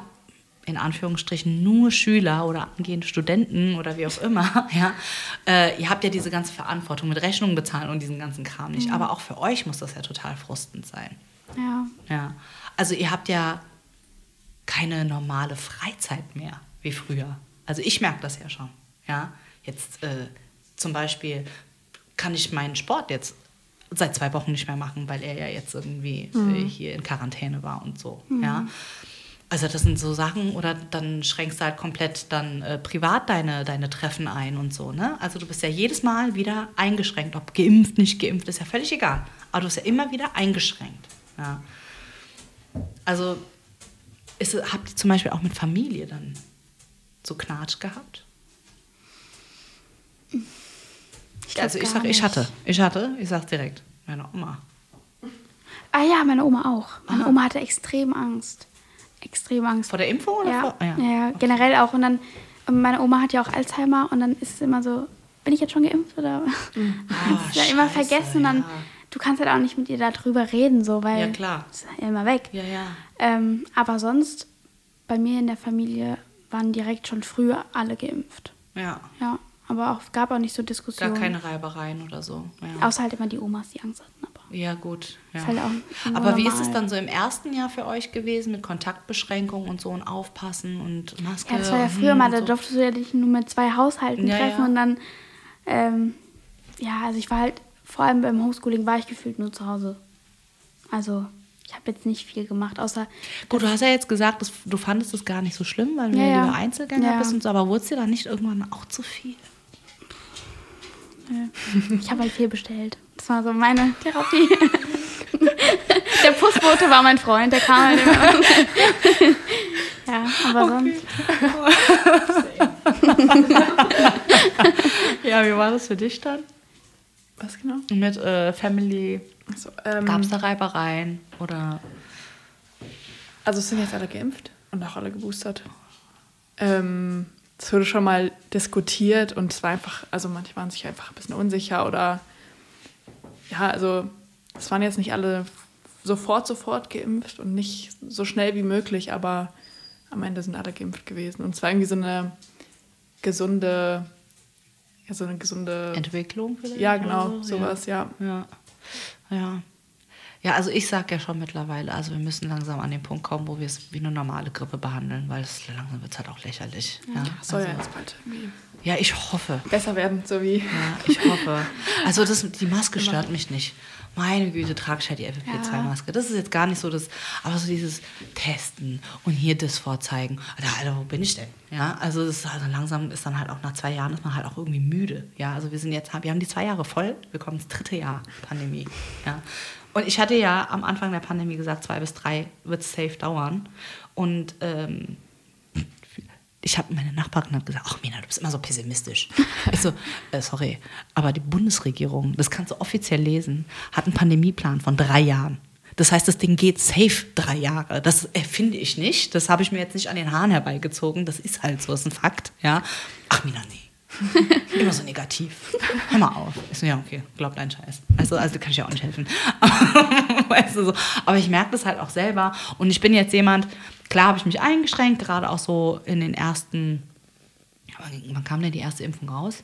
in Anführungsstrichen nur Schüler oder angehende Studenten oder wie auch immer, ja, äh, ihr habt ja diese ganze Verantwortung mit Rechnungen bezahlen und diesen ganzen Kram nicht. Aber auch für euch muss das ja total frustend sein. Ja. Ja. Also ihr habt ja keine normale Freizeit mehr wie früher. Also ich merke das ja schon. Ja, jetzt äh, zum Beispiel kann ich meinen Sport jetzt seit zwei Wochen nicht mehr machen, weil er ja jetzt irgendwie äh, hier in Quarantäne war und so. Ja. Also das sind so Sachen, oder dann schränkst du halt komplett dann äh, privat deine, deine Treffen ein und so, ne? Also du bist ja jedes Mal wieder eingeschränkt, ob geimpft, nicht geimpft, ist ja völlig egal. Aber du bist ja immer wieder eingeschränkt. Ja. Also ist, habt ihr zum Beispiel auch mit Familie dann so Knatsch gehabt? Ich also ich gar sag, ich hatte. Ich hatte, ich sag's direkt. Meine Oma. Ah ja, meine Oma auch. Meine Aha. Oma hatte extrem Angst. Extrem Angst. Vor der Impfung oder ja, vor? ah, ja. ja, generell auch. Und dann, und meine Oma hat ja auch Alzheimer und dann ist es immer so, bin ich jetzt schon geimpft oder? Ah, das ist ja immer vergessen. Und dann, ja. du kannst halt auch nicht mit ihr darüber reden, so, weil Ja, klar. es ist ja immer weg. Ja, ja. Ähm, aber sonst, bei mir in der Familie waren direkt schon früher alle geimpft. Ja. Ja, aber auch gab auch nicht so Gar Diskussionen. keine Reibereien oder so. Ja. Außer halt immer die Omas, die Angst hatten. Aber Ja, gut. Ja. Halt Aber wie ist es normal. dann so im ersten Jahr für euch gewesen mit Kontaktbeschränkungen und so und Aufpassen und Maske? Ja, das war ja früher mal, da so. durftest du ja dich nur mit zwei Haushalten Ja, treffen und dann, ähm, ja, also ich war halt, vor allem beim Homeschooling war ich gefühlt nur zu Hause. Also, ich habe jetzt nicht viel gemacht, außer, Gut, du hast ja jetzt gesagt, dass du fandest es gar nicht so schlimm, weil du Ja, lieber Einzelgänger bist und so, aber wurde es dir dann nicht irgendwann auch zu viel? Ich habe halt viel bestellt. Das war so meine Therapie. der Postbote war mein Freund, der kam halt immer. ja, aber sonst. Ja, wie war das für dich dann? Was genau? Mit äh, Family, So, ähm, gab es da Reibereien oder... Also es sind jetzt alle geimpft und auch alle geboostert. Ähm, es wurde schon mal diskutiert und es war einfach, also manche waren sich einfach ein bisschen unsicher oder ja, also es waren jetzt nicht alle sofort, sofort geimpft und nicht so schnell wie möglich, aber am Ende sind alle geimpft gewesen. Und es war irgendwie so eine gesunde, ja, so eine gesunde, Entwicklung vielleicht? ja genau, so? sowas, ja. Ja. Ja. Ja, also ich sag ja schon mittlerweile, also wir müssen langsam an den Punkt kommen, wo wir es wie eine normale Grippe behandeln, weil es langsam wird halt auch lächerlich. Ja, Soll also, ja jetzt bald irgendwie ja ich hoffe. besser werden, so wie Ja, ich hoffe. Also das, die Maske stört mich nicht. Meine Güte, trage ich halt die FFP2-Maske. Das ist jetzt gar nicht so das, aber so dieses Testen und hier das vorzeigen. Alter, Alter, wo bin ich denn? Ja, also, das ist also langsam ist dann halt auch nach zwei Jahren ist man halt auch irgendwie müde. Ja, also wir sind jetzt, wir haben die zwei Jahre voll, wir kommen ins dritte Jahr Pandemie. Ja. Und ich hatte ja am Anfang der Pandemie gesagt, zwei bis drei wird es safe dauern. Und ähm, ich habe meine Nachbarin hat gesagt, ach Mina, du bist immer so pessimistisch. Ich so, äh, sorry, aber die Bundesregierung, das kannst du offiziell lesen, hat einen Pandemieplan von drei Jahren. Das heißt, das Ding geht safe drei Jahre. Das erfinde ich nicht. Das habe ich mir jetzt nicht an den Haaren herbeigezogen. Das ist halt so, das ist ein Fakt. Ja. Ach Mina, nee. Immer so negativ. Hör mal auf. Ich so, ja, okay, glaub deinen Scheiß. Also, also kann ich ja auch nicht helfen. weißt du, so. Aber ich merke das halt auch selber. Und ich bin jetzt jemand, klar habe ich mich eingeschränkt, gerade auch so in den ersten, wann kam denn die erste Impfung raus?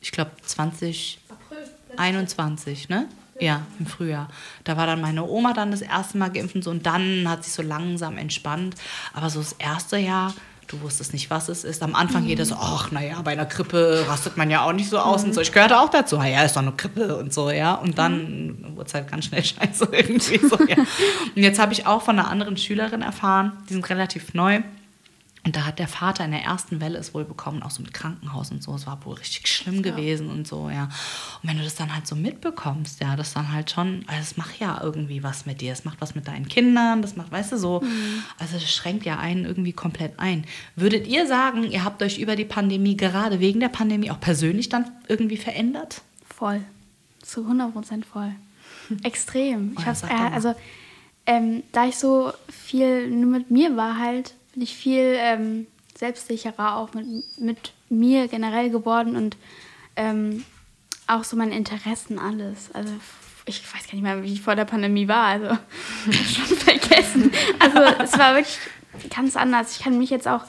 Ich glaube 2021, ne? Ja, im Frühjahr. Da war dann meine Oma dann das erste Mal geimpft und so und dann hat sich so langsam entspannt. Aber so das erste Jahr, du wusstest nicht, was es ist. Am Anfang jeder so, ach, naja, bei einer Grippe rastet man ja auch nicht so aus und so. Ich gehörte auch dazu, "Ah ja, ist doch eine Grippe und so, ja. Und dann wurde es halt ganz schnell scheiße irgendwie so, ja. Und jetzt habe ich auch von einer anderen Schülerin erfahren, die sind relativ neu. Und da hat der Vater in der ersten Welle es wohl bekommen, auch so mit Krankenhaus und so. Es war wohl richtig schlimm gewesen und so, ja. Und wenn du das dann halt so mitbekommst, ja, das dann halt schon, also es macht ja irgendwie was mit dir. Es macht was mit deinen Kindern, das macht, weißt du, so. Also das schränkt ja einen irgendwie komplett ein. Würdet ihr sagen, ihr habt euch über die Pandemie, gerade wegen der Pandemie, auch persönlich dann irgendwie verändert? Voll. Zu 100% voll. Extrem. Oh Ich ja, hab's, äh, also, ähm, da ich so viel nur mit mir war halt, bin ich viel ähm, selbstsicherer auch mit, mit mir generell geworden und ähm, auch so meine Interessen, alles. Also ich weiß gar nicht mehr, wie ich vor der Pandemie war, also schon vergessen. Also es war wirklich ganz anders. Ich kann mich jetzt auch,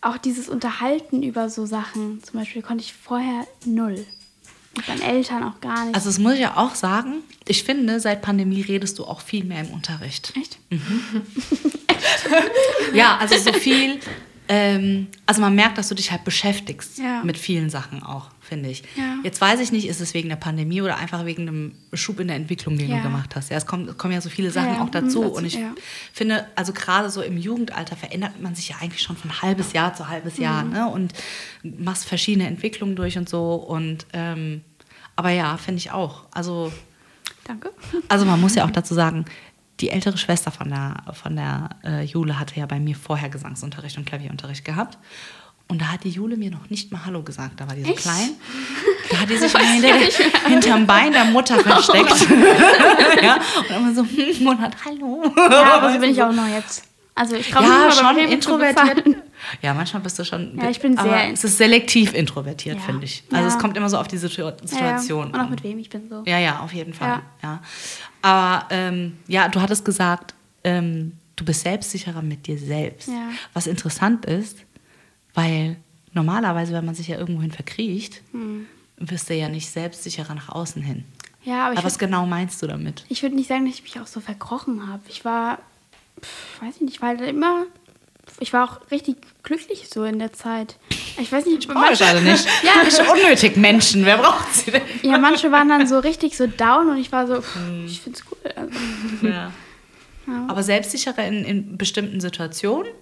auch dieses Unterhalten über so Sachen, zum Beispiel konnte ich vorher null. Mit meinen Eltern auch gar nicht. Also das muss ich ja auch sagen, ich finde, seit Pandemie redest du auch viel mehr im Unterricht. Echt? Ja, also so viel. Ähm, also man merkt, dass du dich halt beschäftigst Ja. mit vielen Sachen auch, finde ich. Ja. Jetzt weiß ich nicht, ist es wegen der Pandemie oder einfach wegen einem Schub in der Entwicklung, den Ja. du gemacht hast. Ja, es kommen, es kommen ja so viele Sachen Ja, auch dazu. mhm, dazu, Und ich finde, also gerade so im Jugendalter verändert man sich ja eigentlich schon von halbes Jahr zu halbes Mhm. Jahr. Ne? Und machst verschiedene Entwicklungen durch und so. Und ähm, aber ja, finde ich auch. Also Danke. also man muss ja auch dazu sagen, die ältere Schwester von der, von der äh, Jule hatte ja bei mir vorher Gesangsunterricht und Klavierunterricht gehabt. Und da hat die Jule mir noch nicht mal Hallo gesagt. Da war die so Echt? klein. Da hat die sich hinter, hinterm Bein der Mutter versteckt. ja, und immer so, hm, und hat Hallo. Ja, aber so bin ich auch noch jetzt. Also ich traue Ja, schon introvertiert. Ja, manchmal bist du schon. Ja, ich bin sehr- Es ist selektiv introvertiert, Ja. finde ich. Also Ja. es kommt immer so auf die Situ Situation. Ja, und auch an. mit wem ich bin so. Ja, ja, auf jeden Fall. Ja. Aber ähm, ja, du hattest gesagt, ähm, du bist selbstsicherer mit dir selbst. Was interessant ist, weil normalerweise, wenn man sich ja irgendwohin verkriecht, Hm. wirst du ja nicht selbstsicherer nach außen hin. Ja, aber ich Aber was genau meinst du damit? Ich würde nicht sagen, dass ich mich auch so verkrochen habe. Ich war, pf, weiß ich nicht, ich war halt immer, ich war auch richtig glücklich so in der Zeit. Ich weiß nicht, ich alle nicht. Ja. Nicht unnötig Menschen. Wer braucht sie denn? ja, manche waren dann so richtig so down und ich war so, pff, Hm. ich find's cool. Also, Ja. Aber selbstsicherer in, in bestimmten Situationen?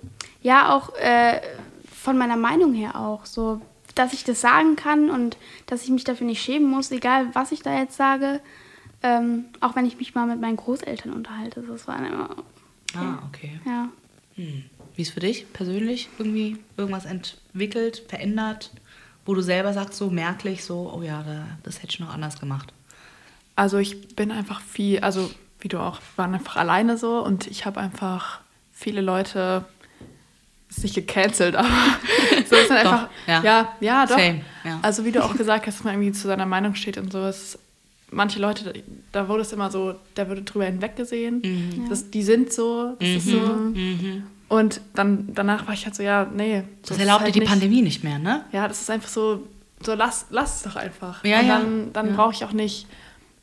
ja, auch äh, von meiner Meinung her auch so, dass ich das sagen kann und dass ich mich dafür nicht schämen muss, egal was ich da jetzt sage. Ähm, auch wenn ich mich mal mit meinen Großeltern unterhalte. Das war dann immer, Ah, okay. ja. Hm. Wie ist für dich persönlich irgendwie irgendwas entwickelt, verändert, wo du selber sagst, so merklich, so, oh ja, da, das hätte ich noch anders gemacht? Also ich bin einfach viel, also wie du auch, wir waren einfach alleine so und ich habe einfach viele Leute, ist nicht gecancelt, aber so ist dann Doch, einfach, ja. ja, ja, doch. Same, ja. Also wie du auch gesagt hast, dass man irgendwie zu seiner Meinung steht und so. Es, manche Leute, da wurde es immer so, da wurde drüber hinweggesehen. Mhm. Das, die sind so, das ist so. Und dann danach war ich halt so, ja, nee. Das ist erlaubt halt dir die nicht- Pandemie nicht mehr, ne? Ja, das ist einfach so, so lass, lass es doch einfach. Ja, und dann, dann Ja. brauche ich auch nicht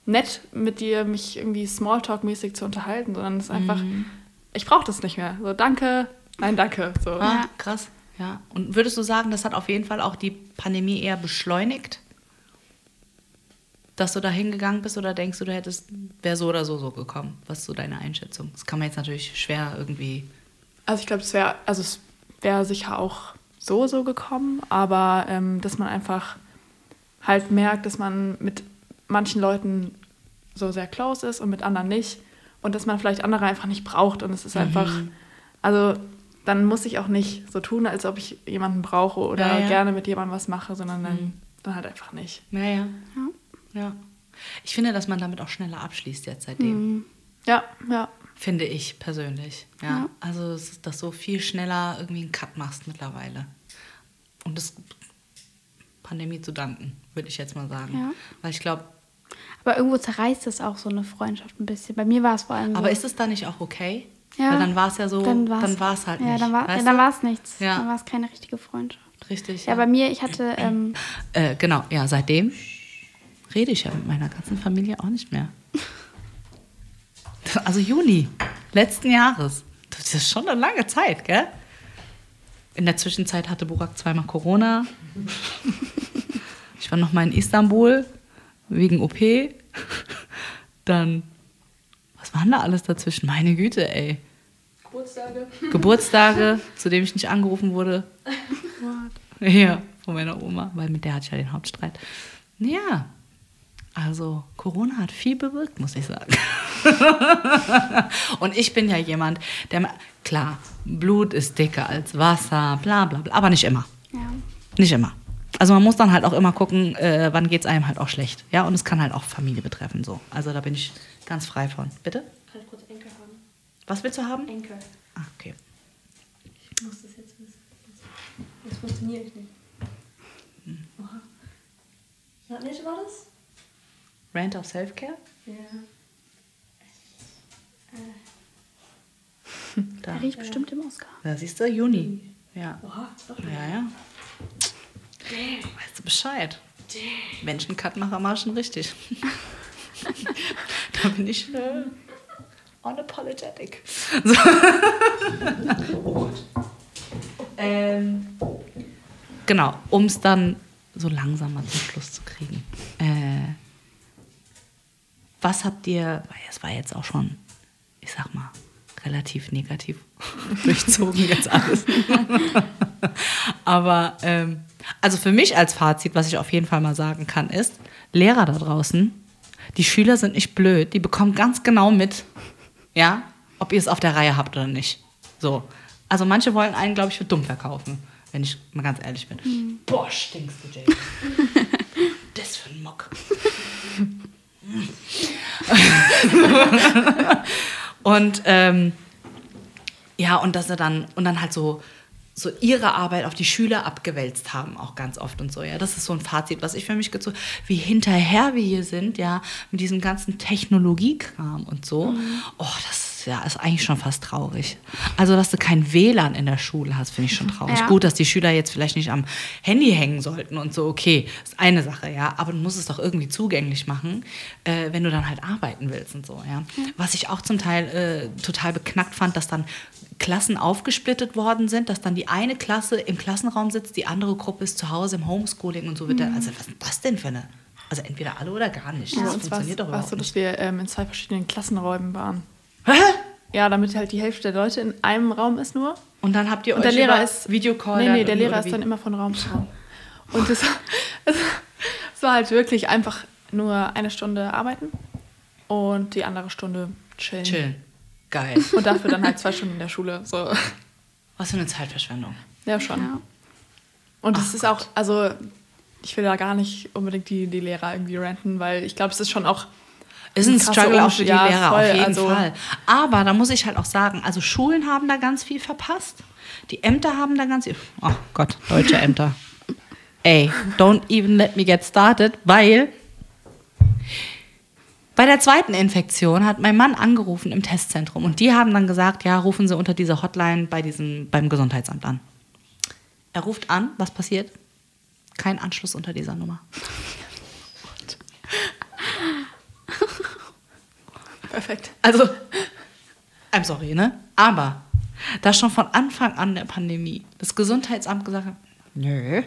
nett mit dir mich irgendwie Smalltalk-mäßig zu unterhalten, sondern es ist einfach, Mhm. ich brauche das nicht mehr. So, danke, nein, danke. So. Ah, Ja. krass. Ja. Und würdest du sagen, das hat auf jeden Fall auch die Pandemie eher beschleunigt? Dass du da hingegangen bist oder denkst du, du hättest, wäre so oder so so gekommen? Was ist so deine Einschätzung? Das kann man jetzt natürlich schwer irgendwie. Also ich glaube, es wäre, also es wäre sicher auch so so gekommen, aber ähm, dass man einfach halt merkt, dass man mit manchen Leuten so sehr close ist und mit anderen nicht und dass man vielleicht andere einfach nicht braucht und es ist einfach, also dann muss ich auch nicht so tun, als ob ich jemanden brauche oder Ja, ja. gerne mit jemandem was mache, sondern dann, dann halt einfach nicht. Naja. Ja. Ich finde, dass man damit auch schneller abschließt jetzt seitdem. Ja, ja. Finde ich persönlich. Ja. Ja. Also, es- dass du viel schneller irgendwie einen Cut machst mittlerweile. Und das Pandemie zu danken, würde ich jetzt mal sagen. Ja. Weil ich glaube, Aber irgendwo zerreißt es auch so eine Freundschaft ein bisschen. Bei mir war es vor allem aber so. ist es da nicht auch okay? Ja. Weil dann war es ja so, dann war es halt ja, nicht. Dann war, ja, dann war es nichts. Ja. Dann war es keine richtige Freundschaft. Richtig. Ja, bei mir, ich hatte, ähm, Äh, genau, ja, seitdem rede ich ja mit meiner ganzen Familie auch nicht mehr. Also Juni letzten Jahres. Das ist schon eine lange Zeit, gell? In der Zwischenzeit hatte Burak zweimal Corona. Ich war noch mal in Istanbul wegen OP. Dann, was waren da alles dazwischen? Meine Güte, ey. Geburtstage. Geburtstage, zu dem ich nicht angerufen wurde. Ja, von meiner Oma, weil mit der hatte ich ja den Hauptstreit. Ja, also Corona hat viel bewirkt, muss ich sagen. Und ich bin ja jemand, der, klar, Blut ist dicker als Wasser, bla bla bla, aber nicht immer. ja. Nicht immer. Also man muss dann halt auch immer gucken, äh, wann geht es einem halt auch schlecht. Ja, und es kann halt auch Familie betreffen so. Also da bin ich ganz frei von. Bitte? Kann ich kurz Enkel haben? Was willst du haben? Enkel. Ah, okay. Ich muss das jetzt wissen. Das funktioniert nicht. Oha. Ja, welche war das? Rant of Self-Care? Ja. Da. Er riecht bestimmt im Oscar. Da siehst du, Juni. Ja. Oha, doch schon. Ja, ja. Weißt du Bescheid? Menschencut mache mal schon richtig. da bin ich äh, unapologetic. So. oh Gott. Ähm, genau, um es dann so langsam mal zum Schluss zu kriegen. Äh, was habt ihr, weil es war jetzt auch schon, ich sag mal, relativ negativ durchzogen jetzt alles. Aber ähm, also für mich als Fazit, was ich auf jeden Fall mal sagen kann, ist, Lehrer da draußen, die Schüler sind nicht blöd, die bekommen ganz genau mit, ja, ob ihr es auf der Reihe habt oder nicht. So. Also manche wollen einen, glaube ich, für dumm verkaufen, wenn ich mal ganz ehrlich bin. Boah, stinkst du, Jay. das für ein Mock. und ähm, ja, und dass er dann, und dann halt so, so ihre Arbeit auf die Schüler abgewälzt haben, auch ganz oft und so, ja. Das ist so ein Fazit, was ich für mich gezogen wie hinterher wir hier sind, ja, mit diesem ganzen Technologiekram und so. Oh, das ist ja, ist eigentlich schon fast traurig. Also, dass du kein WLAN in der Schule hast, finde ich schon traurig. Ja. Gut, dass die Schüler jetzt vielleicht nicht am Handy hängen sollten und so, okay, ist eine Sache, ja. Aber du musst es doch irgendwie zugänglich machen, äh, wenn du dann halt arbeiten willst und so, ja. Was ich auch zum Teil äh, total beknackt fand, dass dann Klassen aufgesplittet worden sind, dass dann die eine Klasse im Klassenraum sitzt, die andere Gruppe ist zu Hause im Homeschooling und so wird dann, also was ist das denn für eine? Also entweder alle oder gar nicht. Bei Das funktioniert doch überhaupt so, nicht. dass wir ähm, in zwei verschiedenen Klassenräumen waren. Hä? Ja, damit halt die Hälfte der Leute in einem Raum ist nur. Und dann habt ihr Und euch der Lehrer über ist. Videocall Nee, nee, der Lehrer ist dann immer von Raum zu Raum. Und es, es, war halt wirklich einfach nur eine Stunde arbeiten und die andere Stunde chillen. chillen. Geil. Und dafür dann halt zwei Stunden in der Schule. So. Was für eine Zeitverschwendung. Ja, schon. Ja. Und es ist Gott. auch, also ich will da gar nicht unbedingt die, die Lehrer irgendwie ranten, weil ich glaube, es ist schon auch. Ist ein Struggle auch für die ja, Lehrer, voll, auf jeden also- Fall. Aber da muss ich halt auch sagen, also Schulen haben da ganz viel verpasst. Die Ämter haben da ganz viel. Oh Gott, deutsche Ämter. Ey, don't even let me get started, weil bei der zweiten Infektion hat mein Mann angerufen im Testzentrum und die haben dann gesagt, ja, rufen Sie unter dieser Hotline bei diesem, beim Gesundheitsamt an. Er ruft an, was passiert? Kein Anschluss unter dieser Nummer. Perfekt. Also, I'm sorry, ne? Aber, da schon von Anfang an der Pandemie das Gesundheitsamt gesagt hat, nö,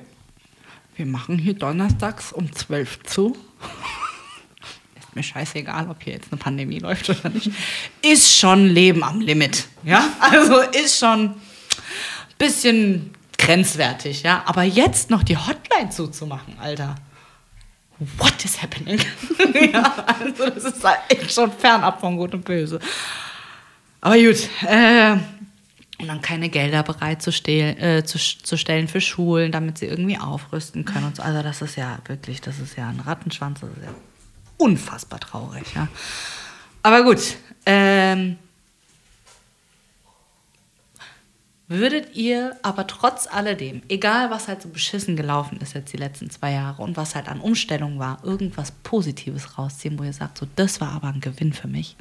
wir machen hier donnerstags um 12 zu. Ist mir scheißegal, ob hier jetzt eine Pandemie läuft oder nicht. Ist schon Leben am Limit, ja? Also ist schon ein bisschen grenzwertig, ja? Aber jetzt noch die Hotline zuzumachen, Alter. What is happening? ja, also das ist halt echt schon fernab von Gut und Böse. Aber gut, äh, und dann keine Gelder bereitzustellen äh, zu, zu stellen für Schulen, damit sie irgendwie aufrüsten können und so. Also das ist ja wirklich, das ist ja ein Rattenschwanz, das ist ja unfassbar traurig, ja. Aber gut, ähm, Würdet ihr aber trotz alledem, egal was halt so beschissen gelaufen ist jetzt die letzten zwei Jahre und was halt an Umstellung war, irgendwas Positives rausziehen, wo ihr sagt, so das war aber ein Gewinn für mich?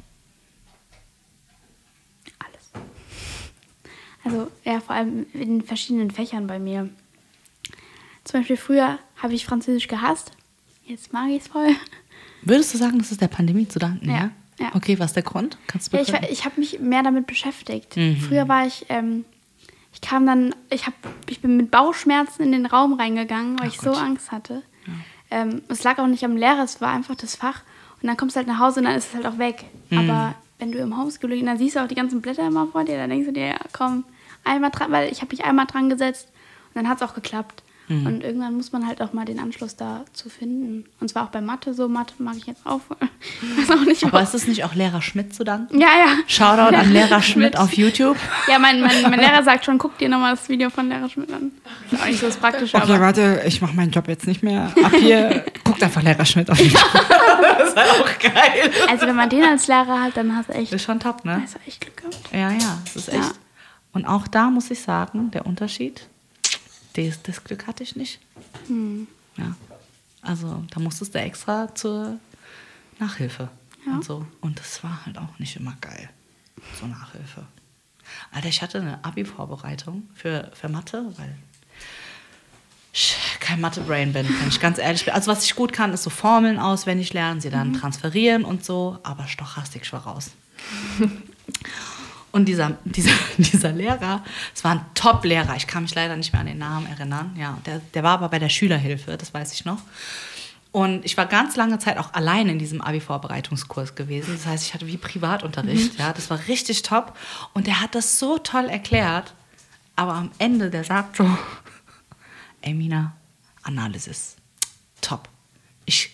Alles. Also ja, vor allem in verschiedenen Fächern bei mir. Zum Beispiel früher habe ich Französisch gehasst. Jetzt mag ich es voll. Würdest du sagen, das ist der Pandemie zu danken? Ja. Ja, ja. Okay, was ist der Grund? Kannst du Ja, ich ich habe mich mehr damit beschäftigt. Mhm. Früher war ich, ähm, ich kam dann, ich, hab, ich bin mit Bauchschmerzen in den Raum reingegangen, weil Ach ich so Gott. Angst hatte. Ähm, es lag auch nicht am Lehrer, es war einfach das Fach. Und dann kommst du halt nach Hause und dann ist es halt auch weg. Mhm. Aber wenn du im Homeschooling, dann siehst du auch die ganzen Blätter immer vor dir, dann denkst du dir, ja, komm, einmal dran, weil ich habe mich einmal dran gesetzt und dann hat es auch geklappt. Mhm. Und irgendwann muss man halt auch mal den Anschluss dazu finden. Und zwar auch bei Mathe so. Mathe mag ich jetzt auch. Weiß auch nicht, aber ist es nicht auch Lehrer Schmidt zu danken? Ja, ja. Shoutout an Lehrer Schmidt auf YouTube. Ja, mein, mein, mein Lehrer sagt schon, guck dir nochmal das Video von Lehrer Schmidt an. Ist auch nicht so das Praktische, Okay, aber warte, ich mache meinen Job jetzt nicht mehr. Ab hier guckt einfach Lehrer Schmidt auf YouTube. das ist halt auch geil. also wenn man den als Lehrer hat, dann hast du echt, Ist schon top, ne? hast du echt Glück gehabt. Ja, ja, das ist echt. Ja. Und auch da muss ich sagen, der Unterschied, das, das Glück hatte ich nicht. Ja. Also da musstest du extra zur Nachhilfe Ja. und so. Und das war halt auch nicht immer geil, so Nachhilfe. Alter, ich hatte eine Abi-Vorbereitung für, für Mathe, weil ich kein Mathe-Brain bin, wenn ich ganz ehrlich bin. Also was ich gut kann, ist so Formeln auswendig lernen, sie dann transferieren und so, aber Stochastik war raus. Und dieser, dieser, dieser Lehrer, es war ein Top-Lehrer, ich kann mich leider nicht mehr an den Namen erinnern. Ja, der, der war aber bei der Schülerhilfe, das weiß ich noch. Und ich war ganz lange Zeit auch allein in diesem Abi-Vorbereitungskurs gewesen. Das heißt, ich hatte wie Privatunterricht. Ja, das war richtig top. Und der hat das so toll erklärt. Aber am Ende, der sagt so, ey Mina, Analysis, top. Ich,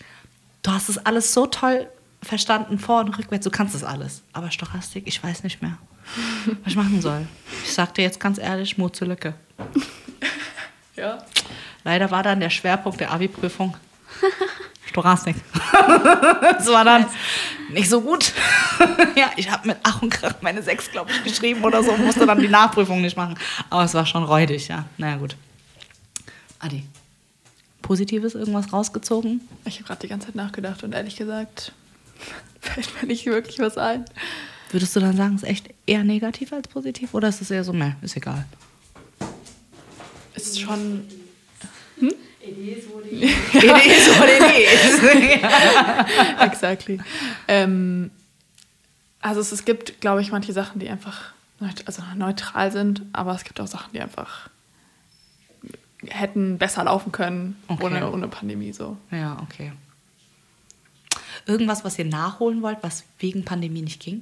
du hast es alles so toll verstanden, vor und rückwärts, du kannst das alles. Aber Stochastik, ich weiß nicht mehr, was ich machen soll. Ich sag dir jetzt ganz ehrlich, Mut zur Lücke. Ja. Leider war dann der Schwerpunkt der Abi-Prüfung Stochastik. das war dann nicht so gut. ja, ich habe mit Ach und Krach meine Sechs, glaube ich, geschrieben oder so, musste dann die Nachprüfung nicht machen. Aber es war schon räudig, ja. Naja, gut. Adi, Positives irgendwas rausgezogen? Ich habe gerade die ganze Zeit nachgedacht und ehrlich gesagt fällt mir nicht wirklich was ein. Würdest du dann sagen, es ist echt eher negativ als positiv? Oder ist es eher so, meh, ist egal? Es ist schon. exactly. Ähm, also es, es gibt, glaube ich, manche Sachen, die einfach also neutral sind, aber es gibt auch Sachen, die einfach hätten besser laufen können Okay. ohne, ohne Pandemie so. Ja, okay. Irgendwas, was ihr nachholen wollt, was wegen Pandemie nicht ging?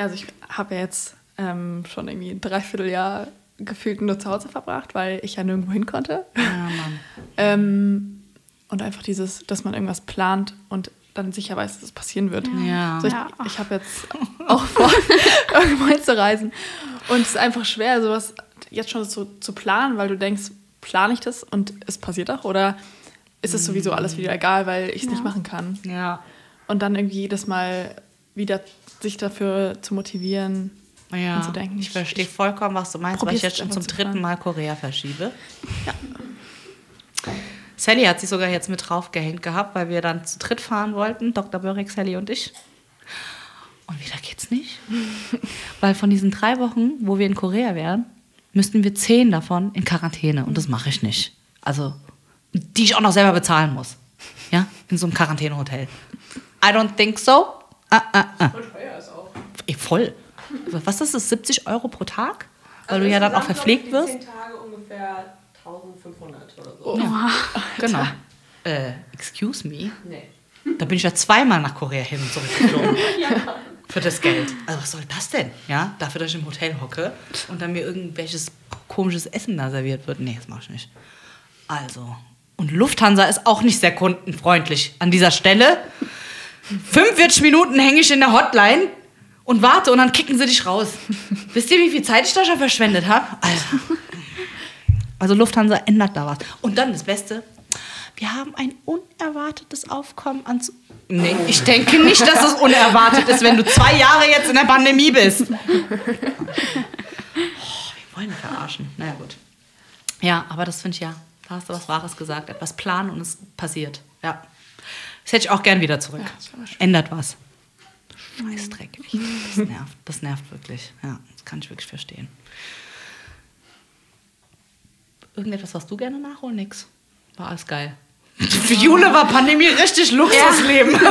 Ja, also ich habe ja jetzt ähm, schon irgendwie ein Dreivierteljahr gefühlt nur zu Hause verbracht, weil ich ja nirgendwo hin konnte. Ja, Mann. Ähm, und einfach dieses, dass man irgendwas plant und dann sicher weiß, dass es passieren wird. Ja. Also ich Ja. ich habe jetzt auch vor, irgendwo hinzureisen. Und es ist einfach schwer, sowas jetzt schon so zu planen, weil du denkst, plane ich das und es passiert auch? Oder ist es sowieso alles wieder egal, weil ich es nicht machen kann? Ja. Und dann irgendwie jedes Mal wieder sich dafür zu motivieren Ja, zu denken. ich verstehe vollkommen, was du meinst, weil ich jetzt schon zum zu dritten. Mal Korea verschiebe. Sally hat sich sogar jetzt mit draufgehängt gehabt, weil wir dann zu dritt fahren wollten, Dr. Börek, Sally und ich. Und wieder geht's nicht. weil von diesen drei Wochen, wo wir in Korea wären, müssten wir zehn davon in Quarantäne. Und das mache ich nicht. Also, die ich auch noch selber bezahlen muss. Ja, in so einem Quarantänehotel. I don't think so. Ah, ah, ah. Und teuer ist auch. Ey, voll. Was ist das? 70 Euro pro Tag? Weil du ja dann auch verpflegt ich, wirst? die 10 Tage ungefähr 1500 oder so. Ja, genau. Äh, excuse me. Nee. Da bin ich ja zweimal nach Korea hin und zurückgeflogen. Für das Geld. Also was soll das denn? Ja, dafür, dass ich im Hotel hocke und dann mir irgendwelches komisches Essen da serviert wird. Nee, das mache ich nicht. Also. Und Lufthansa ist auch nicht sehr kundenfreundlich an dieser Stelle. 45 Minuten hänge ich in der Hotline und warte und dann kicken sie dich raus. Wisst ihr, wie viel Zeit ich da schon verschwendet habe? Alter. Also Lufthansa ändert da was. Und dann das Beste, wir haben ein unerwartetes Aufkommen an... Nee, ich denke nicht, dass es unerwartet ist, wenn du zwei Jahre jetzt in der Pandemie bist. Oh, wir wollen verarschen. Naja, gut. Ja, aber das finde ich ja, da hast du was Wahres gesagt. Etwas planen und es passiert. Ja. Das hätte ich auch gern wieder zurück. schön. Ändert was. Scheißdreck. Das nervt. Das nervt wirklich. Ja, das kann ich wirklich verstehen. Irgendetwas, was du gerne nachholen? Nix. War alles geil. Für Jule war Pandemie richtig Luxusleben.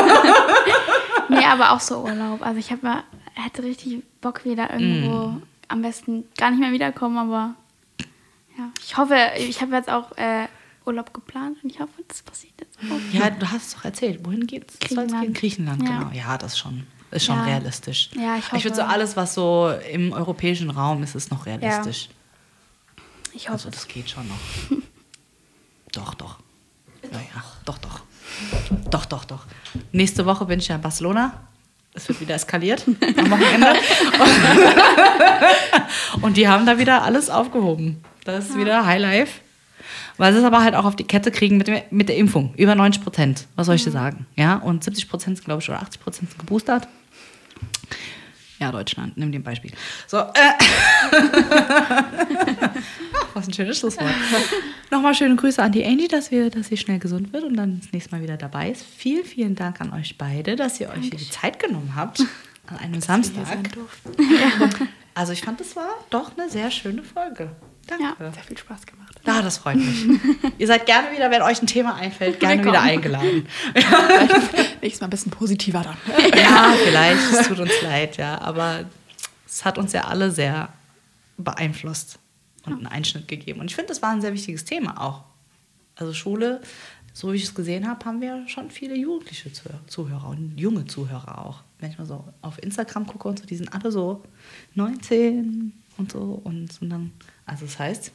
Nee, aber auch so Urlaub. Also ich hab mal, hätte richtig Bock wieder irgendwo Mm. am besten gar nicht mehr wiederkommen, aber ja. Ich hoffe, ich habe jetzt auch äh, Urlaub geplant und ich hoffe, das passiert jetzt auch. Ja, du hast es doch erzählt. Wohin geht's? Griechenland. Griechenland, Ja. genau. Ja, das schon, ist schon Ja. realistisch. Ja, ich Ich würde so alles, was so im europäischen Raum ist, ist noch realistisch. Ich hoffe, Also das geht schon noch. doch, doch. Ja, ja, doch, doch. Doch, doch, doch. Nächste Woche bin ich ja in Barcelona. Es wird wieder eskaliert am Wochenende. Und die haben da wieder alles aufgehoben. Das ist wieder Highlife. Weil sie es aber halt auch auf die Kette kriegen mit, dem, mit der Impfung. Über 90 Prozent. Was soll ich dir sagen? Ja, und 70 Prozent sind, glaube ich, oder 80 Prozent sind geboostert. Ja, Deutschland, nimm dir ein Beispiel. So, äh. Was ein schönes Schlusswort. Nochmal schöne Grüße an die Angie, dass, wir, dass sie schnell gesund wird und dann das nächste Mal wieder dabei ist. Vielen, vielen Dank an euch beide, dass ihr euch hier die Zeit genommen habt an einem Samstag. Also ich fand, das war doch eine sehr schöne Folge. Danke. Ja. Sehr viel Spaß gemacht. Ah, das freut mich. Ihr seid gerne wieder, wenn euch ein Thema einfällt, gerne wieder eingeladen. Nächstes Mal ein bisschen positiver dann. Ja, vielleicht. Es tut uns leid, ja. Aber es hat uns ja alle sehr beeinflusst und einen Einschnitt gegeben. Und ich finde, das war ein sehr wichtiges Thema auch. Also Schule, so wie ich es gesehen habe, haben wir schon viele jugendliche Zuh- Zuhörer und junge Zuhörer auch. Wenn ich mal so auf Instagram gucke und so, die sind alle so 19 und so. Und, und dann, also das heißt,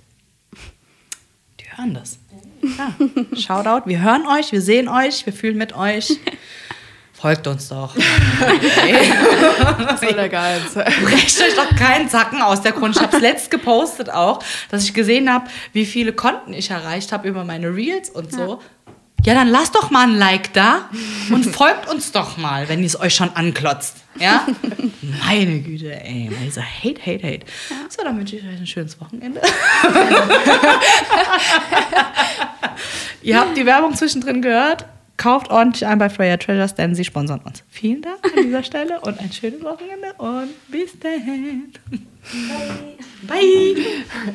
hören das. Ja. Shoutout, wir hören euch, wir sehen euch, wir fühlen mit euch. Folgt uns doch. Das soll der Geiz. Brecht euch doch keinen Zacken aus der Kunst. Ich habe es letzt gepostet auch, dass ich gesehen habe, wie viele Konten ich erreicht habe über meine Reels und so. Ja, dann lasst doch mal ein Like da und folgt uns doch mal, wenn ihr es euch schon anklotzt. Ja? Meine Güte, ey. Also hate, hate, hate. So, dann wünsche ich euch ein schönes Wochenende. ihr habt die Werbung zwischendrin gehört. Kauft ordentlich ein bei Freya Treasures, denn sie sponsern uns. Vielen Dank an dieser Stelle und ein schönes Wochenende und bis dann. Bye. Bye.